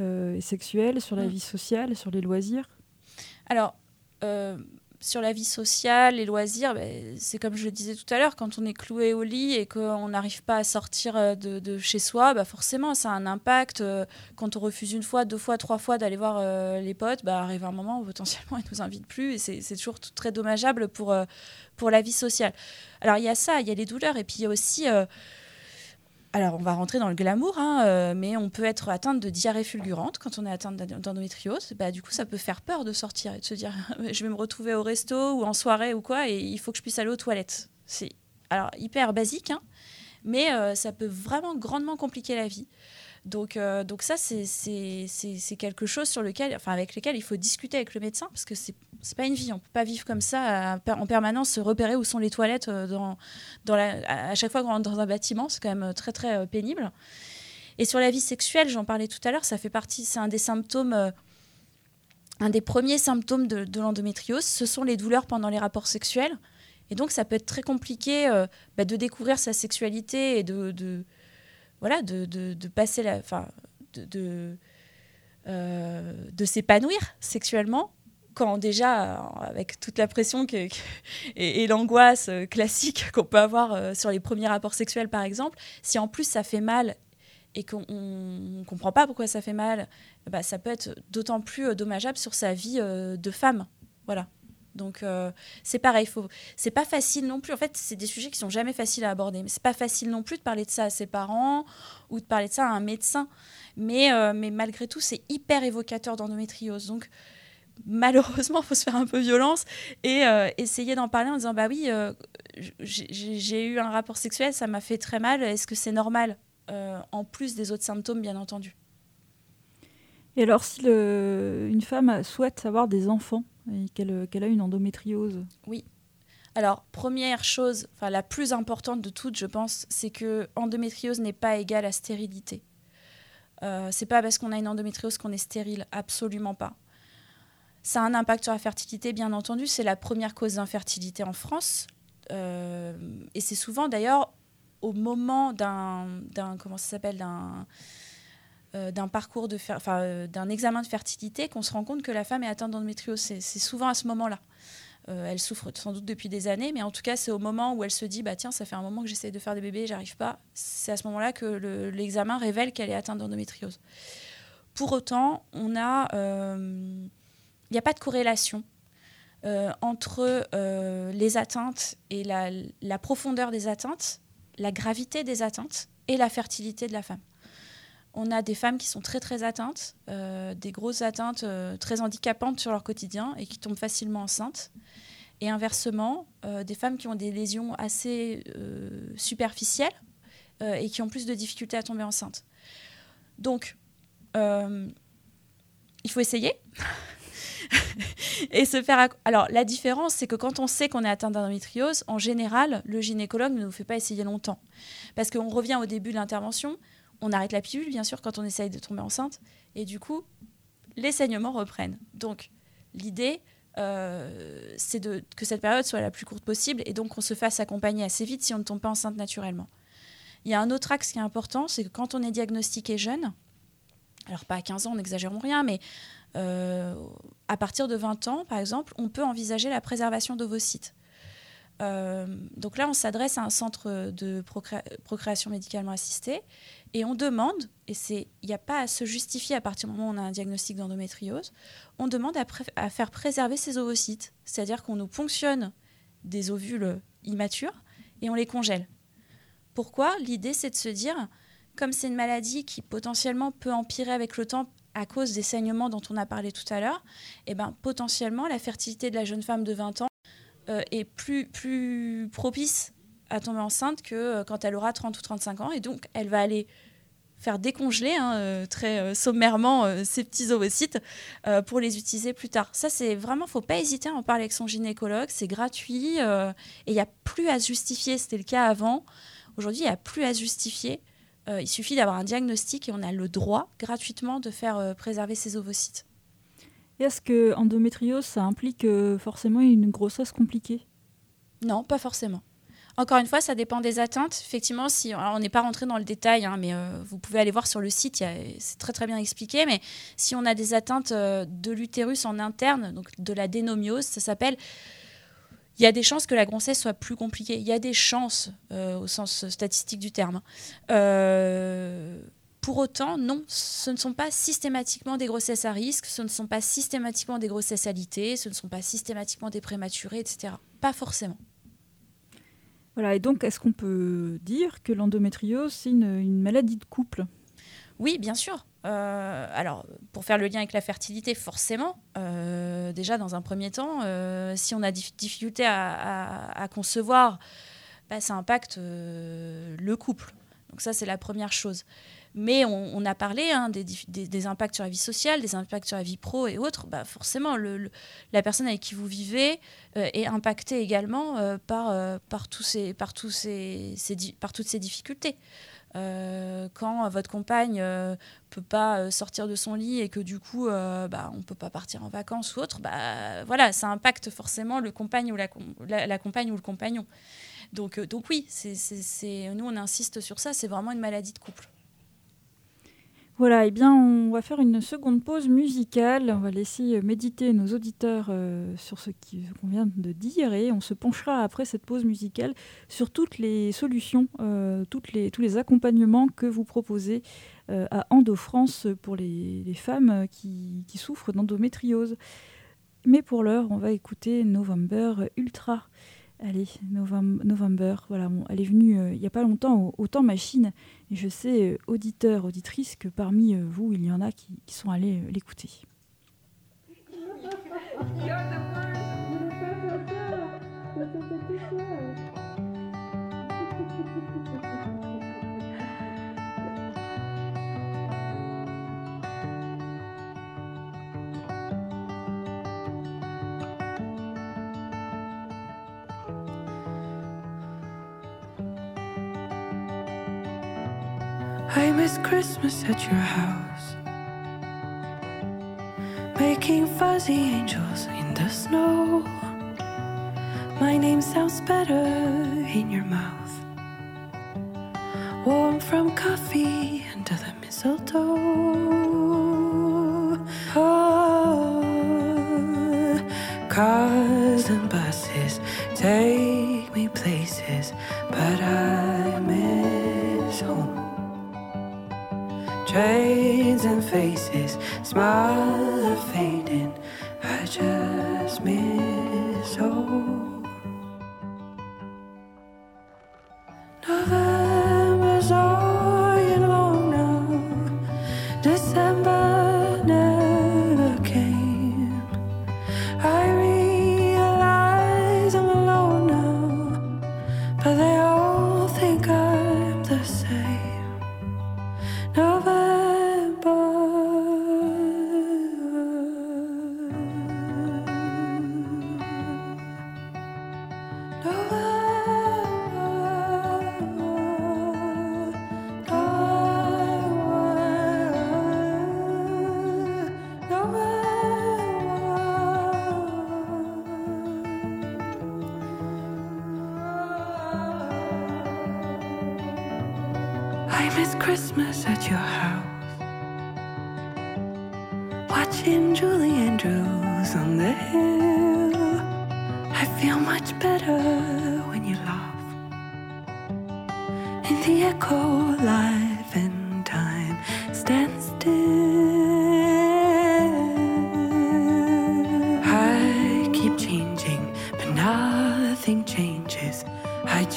Et sexuelle, sur la mm. vie sociale, sur les loisirs Alors, euh, sur la vie sociale, les loisirs, ben, c'est comme je le disais tout à l'heure, quand on est cloué au lit et qu'on n'arrive pas à sortir euh, de, chez soi, bah forcément, ça a un impact. Euh, quand on refuse une fois, deux fois, trois fois d'aller voir les potes, bah, arrive un moment où potentiellement ils ne nous invitent plus et c'est toujours très dommageable pour, pour la vie sociale. Alors il y a ça, il y a les douleurs et puis il y a aussi alors, on va rentrer dans le glamour, hein, euh, mais on peut être atteinte de diarrhée fulgurante quand on est atteinte d'endométriose. Bah, du coup, ça peut faire peur de sortir et de se dire je vais me retrouver au resto ou en soirée ou quoi, et il faut que je puisse aller aux toilettes. C'est alors hyper basique, hein, mais euh, ça peut vraiment grandement compliquer la vie. Donc, euh, donc ça, c'est quelque chose sur lequel, enfin, avec lequel il faut discuter avec le médecin parce que c'est c'est pas une vie. On peut pas vivre comme ça en permanence, se repérer où sont les toilettes euh, dans, dans à chaque fois qu'on rentre dans un bâtiment. C'est quand même euh, très très pénible. Et sur la vie sexuelle, j'en parlais tout à l'heure, ça fait partie, c'est un des symptômes, un des premiers symptômes de, l'endométriose, ce sont les douleurs pendant les rapports sexuels. Et donc ça peut être très compliqué bah, de découvrir sa sexualité et de voilà, de, de, passer la, enfin, de, euh, de s'épanouir sexuellement quand déjà, avec toute la pression et, l'angoisse euh, classique qu'on peut avoir euh, sur les premiers rapports sexuels, par exemple, si en plus ça fait mal et qu'on ne comprend pas pourquoi ça fait mal, bah, ça peut être d'autant plus dommageable sur sa vie de femme. Voilà. Donc euh, c'est pareil, faut... c'est pas facile non plus. En fait, c'est des sujets qui sont jamais faciles à aborder. Mais c'est pas facile non plus de parler de ça à ses parents ou de parler de ça à un médecin. Mais, euh, mais malgré tout, c'est hyper évocateur d'endométriose. Donc malheureusement, il faut se faire un peu violence et euh, essayer d'en parler en disant bah oui, j'ai eu un rapport sexuel, ça m'a fait très mal. Est-ce que c'est normal En plus des autres symptômes, bien entendu? Et alors, si une femme souhaite avoir des enfants, et qu'elle a une endométriose Oui. Alors, première chose, enfin la plus importante de toutes, je pense, c'est que endométriose n'est pas égale à stérilité. Euh, c'est pas parce qu'on a une endométriose qu'on est stérile, absolument pas. Ça a un impact sur la fertilité, bien entendu. C'est la première cause d'infertilité en France. Euh, et c'est souvent d'ailleurs au moment d'un, comment ça s'appelle, d'un, euh, d'un parcours de euh, d'un examen de fertilité qu'on se rend compte que la femme est atteinte d'endométriose. C'est, souvent à ce moment-là. Euh, elle souffre sans doute depuis des années, mais en tout cas, c'est au moment où elle se dit bah tiens, ça fait un moment que j'essaie de faire des bébés, j'arrive pas. C'est à ce moment-là que l'examen révèle qu'elle est atteinte d'endométriose. Pour autant, on a, il n'y a pas de corrélation entre les atteintes et la, la profondeur des atteintes, la gravité des atteintes et la fertilité de la femme. On a des femmes qui sont très très atteintes, euh, des grosses atteintes euh, très handicapantes sur leur quotidien et qui tombent facilement enceintes. Et inversement, euh, des femmes qui ont des lésions assez superficielles et qui ont plus de difficultés à tomber enceinte. Donc, il faut essayer. et se faire. Alors, la différence, c'est que quand on sait qu'on est atteint d'endométriose, en général, le gynécologue ne nous fait pas essayer longtemps. Parce qu'on revient au début de l'intervention, on arrête la pilule, bien sûr, quand on essaye de tomber enceinte. Et du coup, les saignements reprennent. Donc, l'idée, euh, c'est que cette période soit la plus courte possible et donc qu'on se fasse accompagner assez vite si on ne tombe pas enceinte naturellement. Il y a un autre axe qui est important, c'est que quand on est diagnostiqué jeune, alors pas à 15 ans, n'exagérons rien, mais euh, à partir de 20 ans, par exemple, on peut envisager la préservation d'ovocytes. Euh, donc là, on s'adresse à un centre de procréation médicalement assistée et on demande, et il n'y a pas à se justifier à partir du moment où on a un diagnostic d'endométriose, on demande à, faire préserver ces ovocytes. C'est-à-dire qu'on nous ponctionne des ovules immatures et on les congèle. Pourquoi? L'idée, c'est de se dire, comme c'est une maladie qui potentiellement peut empirer avec le temps à cause des saignements dont on a parlé tout à l'heure, eh ben, potentiellement, la fertilité de la jeune femme de 20 ans est plus, plus propice à tomber enceinte que euh, quand elle aura 30 ou 35 ans. Et donc, elle va aller faire décongeler hein, très sommairement ces petits ovocytes pour les utiliser plus tard. Ça, c'est vraiment, faut pas hésiter à en parler avec son gynécologue. C'est gratuit et il n'y a plus à justifier. C'était le cas avant. Aujourd'hui, il n'y a plus à justifier. il suffit d'avoir un diagnostic et on a le droit gratuitement de faire préserver ses ovocytes. Est-ce que endométriose, ça implique forcément une grossesse compliquée? Non, pas forcément. Encore une fois, ça dépend des atteintes. Effectivement, si on n'est pas rentré dans le détail, hein, mais euh, vous pouvez aller voir sur le site, c'est très très bien expliqué. Mais si on a des atteintes euh, de l'utérus en interne, donc de la dénomiose, ça s'appelle. Il y a des chances que la grossesse soit plus compliquée. Il y a des chances euh, au sens statistique du terme. Pour autant, non, ce ne sont pas systématiquement des grossesses à risque, ce ne sont pas systématiquement des grossesses alitées, ce ne sont pas systématiquement des prématurés, etc. Pas forcément. Voilà, et donc est-ce qu'on peut dire que l'endométriose, c'est une, maladie de couple? Oui, bien sûr. Euh, alors, pour faire le lien avec la fertilité, forcément, euh, déjà dans un premier temps, euh, si on a des difficultés à, concevoir, bah, ça impacte le couple. Donc ça, c'est la première chose. Mais on, a parlé hein, des, impacts sur la vie sociale, des impacts sur la vie pro et autres. Bah forcément, la personne avec qui vous vivez euh, est impactée également euh, par, euh, par, tous ces, par, tous ces, par toutes ces difficultés. quand votre compagne ne peut pas sortir de son lit et que du coup bah, on peut pas partir en vacances ou autre, bah, voilà, ça impacte forcément le compagne ou la, compagne ou le compagnon. Donc, donc oui, nous on insiste sur ça, c'est vraiment une maladie de couple. Voilà, eh bien, on va faire une seconde pause musicale. On va laisser euh, méditer nos auditeurs euh, sur ce qu'on vient de dire et on se penchera après cette pause musicale sur toutes les solutions, euh, tous les accompagnements que vous proposez à EndoFrance pour les, femmes qui souffrent d'endométriose. Mais pour l'heure, on va écouter November Ultra. Allez, November, voilà, elle est venue euh, il n'y a pas longtemps au, temps machine, et je sais, euh, auditeurs, auditrices, que parmi euh, vous, il y en a qui, qui sont allés l'écouter. I miss Christmas at your house. Making fuzzy angels in the snow. My name sounds better in your mouth. Warm from coffee under the mistletoe. Oh, cars and buses take and faces, smile and faces.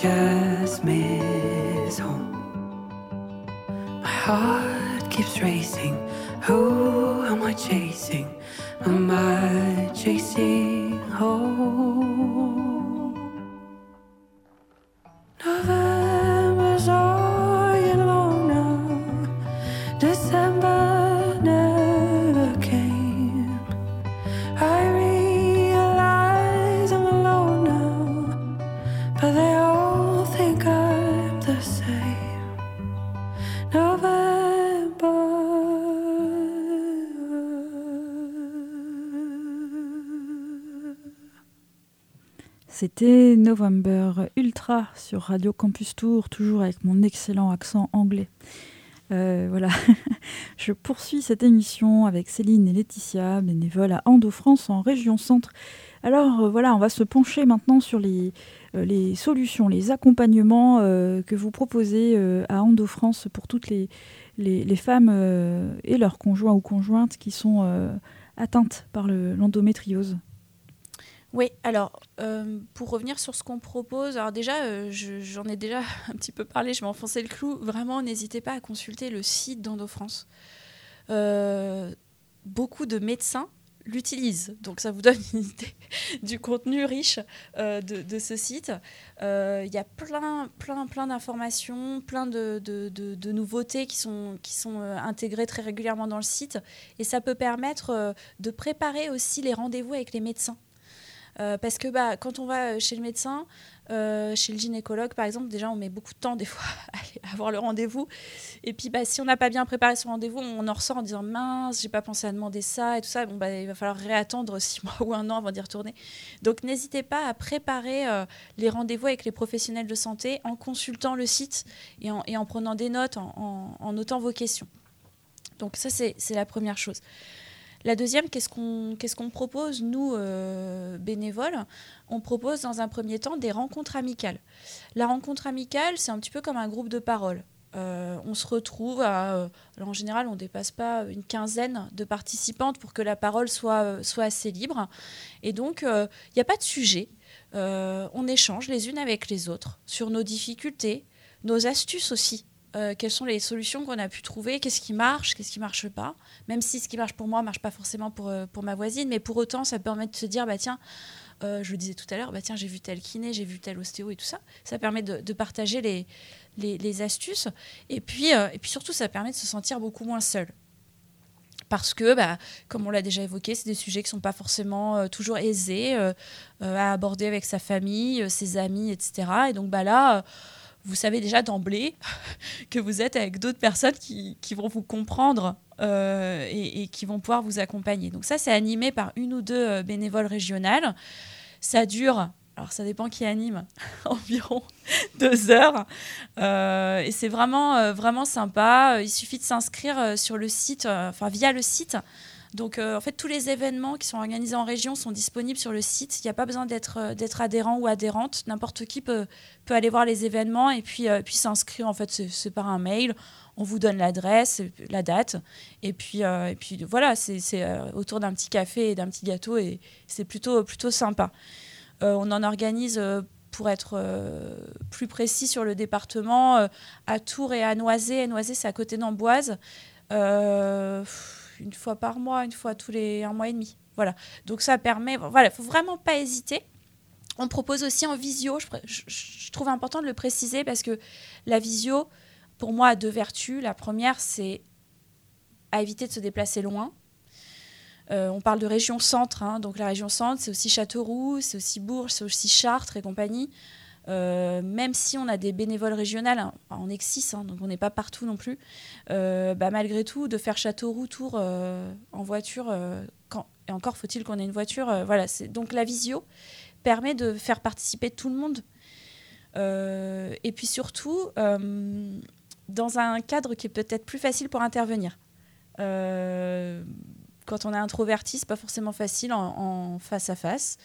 Just miss home. My heart keeps racing. Oh, Who am I chasing? Am I chasing home? C'était November Ultra sur Radio Campus Tour, toujours avec mon excellent accent anglais. Euh, voilà, je poursuis cette émission avec Céline et Laetitia, bénévoles à Endo France en région centre. Alors euh, voilà, on va se pencher maintenant sur les, euh, solutions, les accompagnements que vous proposez à Endo France pour toutes les, femmes et leurs conjoints ou conjointes qui sont atteintes par l'endométriose. Oui, alors euh, pour revenir sur ce qu'on propose, alors déjà, euh, j'en ai déjà un petit peu parlé, je vais enfoncer le clou. Vraiment, n'hésitez pas à consulter le site d'EndoFrance. Euh, beaucoup de médecins l'utilisent, donc ça vous donne une idée du contenu riche de, ce site. Il y a plein, plein, plein d'informations, plein de, nouveautés qui sont intégrées très régulièrement dans le site, et ça peut permettre de préparer aussi les rendez-vous avec les médecins. Euh, parce que bah, quand on va chez le médecin, euh, chez le gynécologue par exemple, déjà on met beaucoup de temps des fois à avoir le rendez-vous. Et puis bah, si on n'a pas bien préparé son rendez-vous, on en ressort en disant mince, j'ai pas pensé à demander ça et tout ça. Bon, bah, il va falloir réattendre six mois ou un an avant d'y retourner. Donc n'hésitez pas à préparer euh, les rendez-vous avec les professionnels de santé en consultant le site et en, et en prenant des notes, en, en notant vos questions. Donc ça c'est la première chose. La deuxième, qu'est-ce qu'on propose, nous, euh, bénévoles? On propose dans un premier temps des rencontres amicales. La rencontre amicale, c'est un petit peu comme un groupe de parole. Euh, on se retrouve euh, en général, on ne dépasse pas une quinzaine de participantes pour que la parole soit assez libre. Et donc, il n'y a pas de sujet. on échange les unes avec les autres sur nos difficultés, nos astuces aussi euh, quelles sont les solutions qu'on a pu trouver, qu'est-ce qui marche, qu'est-ce qui marche pas. Même si ce qui marche pour moi marche pas forcément pour, euh, pour ma voisine, mais pour autant, ça permet de se dire, bah tiens, euh, je le disais tout à l'heure, bah tiens, j'ai vu tel kiné, j'ai vu tel ostéo et tout ça. Ça permet de, partager les, les, astuces. Et puis, et puis surtout, ça permet de se sentir beaucoup moins seul. Parce que, bah, comme on l'a déjà évoqué, c'est des sujets qui ne sont pas forcément toujours aisés à aborder avec sa famille, ses amis, etc. Et donc bah, là vous savez déjà d'emblée que vous êtes avec d'autres personnes qui, vont vous comprendre euh, et, qui vont pouvoir vous accompagner. Donc ça, c'est animé par une ou deux euh, bénévoles régionales. Ça dure, alors ça dépend qui anime, environ deux heures. Euh, et c'est vraiment, vraiment sympa. Il suffit de s'inscrire sur le site, enfin via le site. Donc, euh, en fait, tous les événements qui sont organisés en région sont disponibles sur le site. Il n'y a pas besoin d'être euh, d'être adhérent ou adhérente. N'importe qui peut, aller voir les événements et puis, euh, puis s'inscrire. En fait, c'est par un mail. On vous donne l'adresse, la date. Et puis, et puis voilà, c'est autour d'un petit café et d'un petit gâteau. Et c'est plutôt, plutôt sympa. on en organise pour être plus précis sur le département, à Tours et à Noisy. Noisy, c'est à côté d'Amboise. Une fois par mois, une fois tous les un mois et demi. Voilà. Donc ça permet, voilà, faut vraiment pas hésiter. On propose aussi en visio, je, trouve important de le préciser parce que la visio, pour moi, a deux vertus. La première, c'est à éviter de se déplacer loin. Euh, on parle de région centre, hein. donc la région centre, c'est aussi Châteauroux, c'est aussi Bourges, c'est aussi Chartres et compagnie. Euh, même si on a des bénévoles régionales, hein, on est que hein, donc on n'est pas partout non plus, euh, bah, malgré tout, de faire Châteauroux-Tour euh, en voiture, quand, et encore faut-il qu'on ait une voiture, voilà, donc la visio permet de faire participer tout le monde. et puis surtout, dans un cadre qui est peut-être plus facile pour intervenir. quand on est introverti, c'est pas forcément facile en face à face.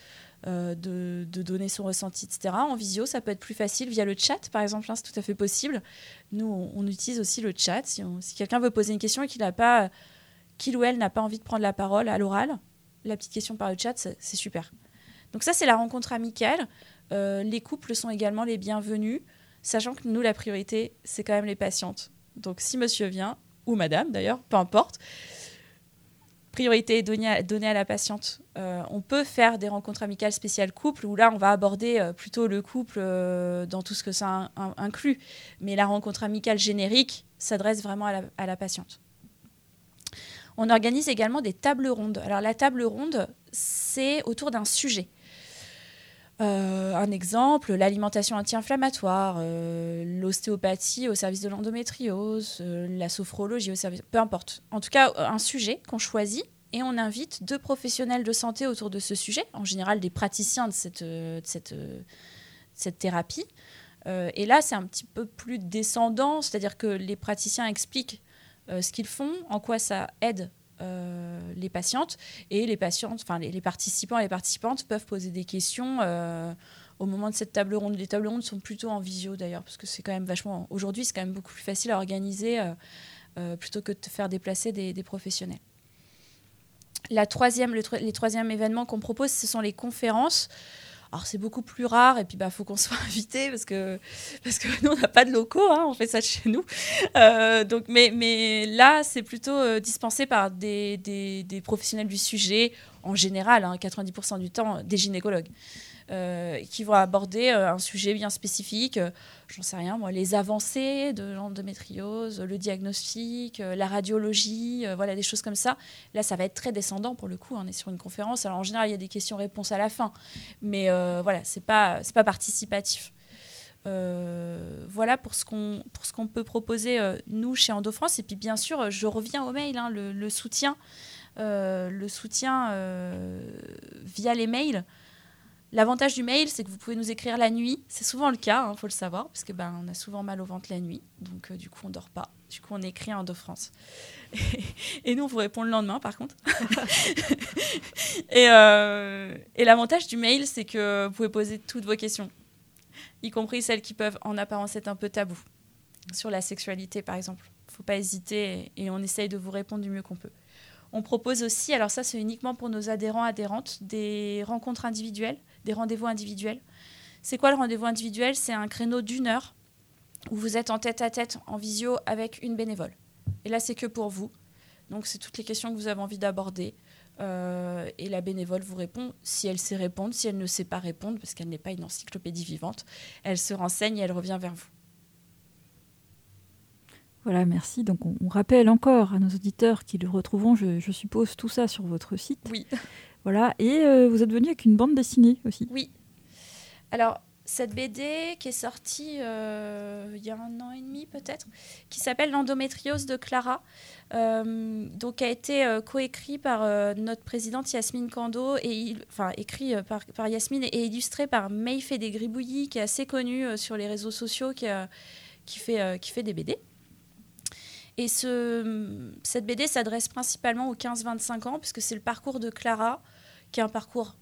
Euh, de, donner son ressenti, etc. En visio, ça peut être plus facile via le chat, par exemple, hein, c'est tout à fait possible. Nous, on, utilise aussi le chat. Si, quelqu'un veut poser une question et qu'il n'a pas, ou elle n'a pas envie de prendre la parole à l'oral, la petite question par le chat, c'est super. Donc ça, c'est la rencontre amicale. Euh, les couples sont également les bienvenus, sachant que nous, la priorité, c'est quand même les patientes. Donc si monsieur vient, ou madame d'ailleurs, peu importe, priorité donnée à, la patiente. Euh, on peut faire des rencontres amicales spéciales couple où là, on va aborder euh, plutôt le couple euh, dans tout ce que ça inclut. Mais la rencontre amicale générique s'adresse vraiment à la, patiente. On organise également des tables rondes. Alors la table ronde, c'est autour d'un sujet. Un exemple, l'alimentation anti-inflammatoire, l'ostéopathie au service de l'endométriose, la sophrologie au service, peu importe. En tout cas, un sujet qu'on choisit et on invite deux professionnels de santé autour de ce sujet, en général des praticiens de cette, de cette thérapie. et là, c'est un petit peu plus descendant, c'est-à-dire que les praticiens expliquent ce qu'ils font, en quoi ça aide les patientes, et les patientes, enfin les, participants et les participantes peuvent poser des questions au moment de cette table ronde. Les tables rondes sont plutôt en visio d'ailleurs, parce que c'est quand même vachement. Aujourd'hui, c'est quand même beaucoup plus facile à organiser euh, plutôt que de faire déplacer des, professionnels. La troisième, le, les troisièmes événements qu'on propose, ce sont les conférences. Alors c'est beaucoup plus rare et puis bah faut qu'on soit invité parce que parce que nous on n'a pas de locaux, hein, on fait ça chez nous. Euh, donc mais mais là c'est plutôt euh, dispensé par des, des, professionnels du sujet en général, 90% hein, du temps des gynécologues. Euh, qui vont aborder euh, un sujet bien spécifique, euh, j'en sais rien, moi, les avancées de l'endométriose, le diagnostic, la radiologie, voilà, des choses comme ça. Là, ça va être très descendant pour le coup, on est sur une conférence. Alors en général, il y a des questions-réponses à la fin, mais voilà, c'est pas, pas participatif. voilà pour ce qu'on pour peut proposer nous chez EndoFrance et puis bien sûr je reviens au mail hein, le, soutien le soutien via les mails L'avantage du mail, c'est que vous pouvez nous écrire la nuit. C'est souvent le cas, il hein, faut le savoir, parce que ben, on a souvent mal au ventre la nuit. Donc, euh, du coup, on dort pas. Du coup, on écrit en France. Et, nous, on vous répond le lendemain, par contre. et, euh, et l'avantage du mail, c'est que vous pouvez poser toutes vos questions, y compris celles qui peuvent en apparence être un peu tabou. Sur la sexualité, par exemple. Faut pas hésiter et on essaye de vous répondre du mieux qu'on peut. On propose aussi, alors ça c'est uniquement pour nos adhérents, adhérentes, des rencontres individuelles des rendez-vous individuels. C'est quoi le rendez-vous individuel? C'est un créneau d'une heure où vous êtes en tête à tête, en visio, avec une bénévole. Et là, c'est que pour vous. Donc, c'est toutes les questions que vous avez envie d'aborder. Euh, et la bénévole vous répond si elle sait répondre, si elle ne sait pas répondre, parce qu'elle n'est pas une encyclopédie vivante, elle se renseigne et elle revient vers vous. Voilà, merci. Donc on, rappelle encore à nos auditeurs qui le retrouveront, je, je, suppose, tout ça sur votre site. Oui. Voilà, et euh, vous êtes venu avec une bande dessinée aussi. Oui. Alors, cette BD qui est sortie euh, il y a un an et demi peut-être, qui s'appelle L'endométriose de Clara, euh, donc a été coécrit par notre présidente Yasmine Kando, et enfin écrit par, Yasmine et illustré par Mayfé des Gribouillis, qui est assez connue sur les réseaux sociaux, qui fait des BD. Et ce, cette BD s'adresse principalement aux 15-25 ans, puisque c'est le parcours de Clara, qui est un parcours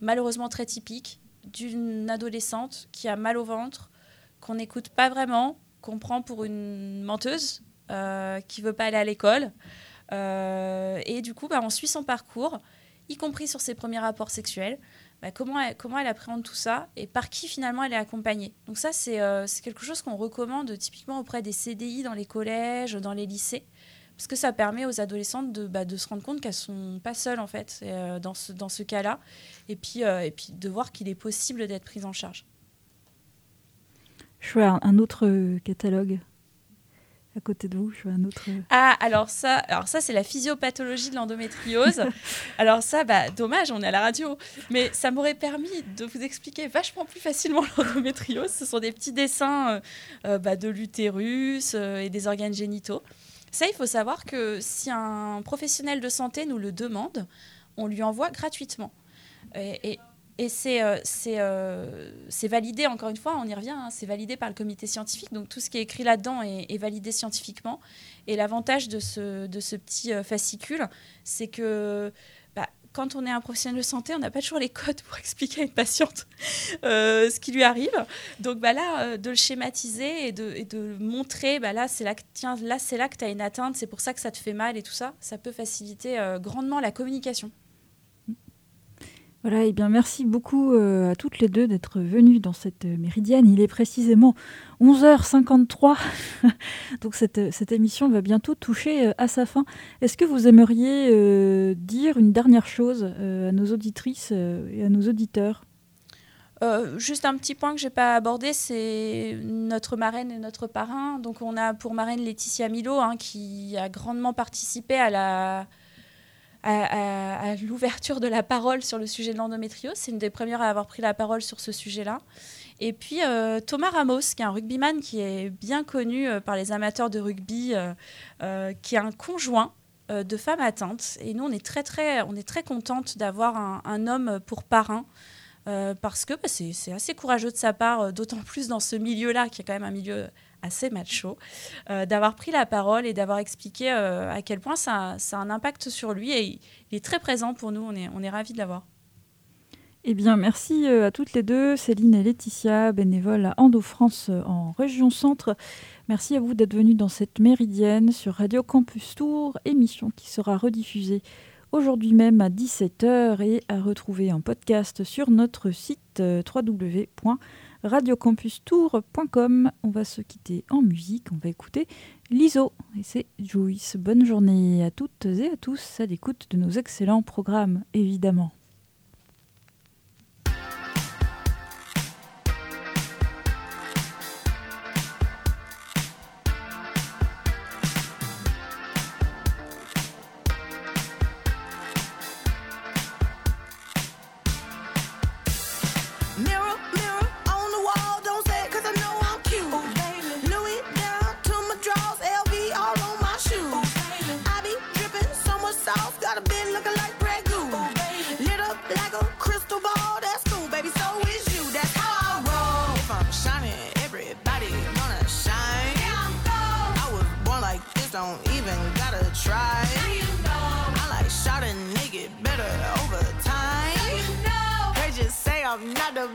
malheureusement très typique d'une adolescente qui a mal au ventre, qu'on n'écoute pas vraiment, qu'on prend pour une menteuse, euh, qui veut pas aller à l'école. Euh, et du coup, bah, on suit son parcours, y compris sur ses premiers rapports sexuels. Bah, comment, elle, comment elle appréhende tout ça et par qui finalement elle est accompagnée. Donc ça, euh, c'est quelque chose qu'on recommande typiquement auprès des CDI dans les collèges, dans les lycées, parce que ça permet aux adolescentes de, bah, se rendre compte qu'elles sont pas seules en fait euh, dans ce, dans ce cas-là, et puis, euh, et puis de voir qu'il est possible d'être prise en charge. Je vois un autre catalogue à côté de vous Je vois un autre. Euh. Ah, alors ça, alors ça c'est la physiopathologie de l'endométriose. alors ça, bah, dommage, on est à la radio. Mais ça m'aurait permis de vous expliquer vachement plus facilement l'endométriose. Ce sont des petits dessins euh, euh, bah, de l'utérus et des organes génitaux. Ça, il faut savoir que si un professionnel de santé nous le demande, on lui envoie gratuitement. et et euh, euh, c'est validé, encore une fois, on y revient, hein, c'est validé par le comité scientifique. Donc tout ce qui est écrit là-dedans est, validé scientifiquement. Et l'avantage de ce, de ce petit euh, fascicule, c'est que bah, quand on est un professionnel de santé, on n'a pas toujours les codes pour expliquer à une patiente ce qui lui arrive. Donc bah, là, de le schématiser et de, et de montrer, bah, là c'est là que tu as une atteinte, c'est pour ça que ça te fait mal et tout ça, ça peut faciliter grandement la communication. Voilà, et eh bien merci beaucoup euh, à toutes les deux d'être venues dans cette méridienne. Il est précisément 11h53, donc cette, cette, émission va bientôt toucher euh, à sa fin. Est-ce que vous aimeriez euh, dire une dernière chose à nos auditrices et à nos auditeurs? Juste un petit point que je n'ai pas abordé, c'est notre marraine et notre parrain. Donc on a pour marraine Laetitia Milo, hein, qui a grandement participé à la, à, l'ouverture de la parole sur le sujet de l'endométriose. C'est une des premières à avoir pris la parole sur ce sujet-là. Et puis euh, Thomas Ramos, qui est un rugbyman qui est bien connu euh, par les amateurs de rugby, euh, qui est un conjoint de femmes atteintes. Et nous, on est très, très, on est très contente d'avoir un, homme pour parrain. parce que bah, c'est assez courageux de sa part, d'autant plus dans ce milieu-là, qui est quand même un milieu assez macho, d'avoir pris la parole et d'avoir expliqué à quel point ça, a un impact sur lui. Et il, est très présent pour nous, on est, on est ravis de l'avoir. Eh bien, merci euh, à toutes les deux, Céline et Laetitia, bénévoles à Endo-France euh, en région centre. Merci à vous d'être venus dans cette méridienne sur Radio Campus Tour, émission qui sera rediffusée aujourd'hui même à 17h et à retrouver en podcast sur notre site euh, www.radiocampustour.com. On va se quitter en musique, on va écouter l'ISO et c'est Joyce. Bonne journée à toutes et à tous à l'écoute de nos excellents programmes, évidemment. Got a bin looking like red goo. Lit up like a crystal ball. That's cool, baby. So is you. That's how I roll. If I'm shining, everybody wanna shine. I was born like this, don't even gotta try. I like shot a nigga better over time. They just say I'm not the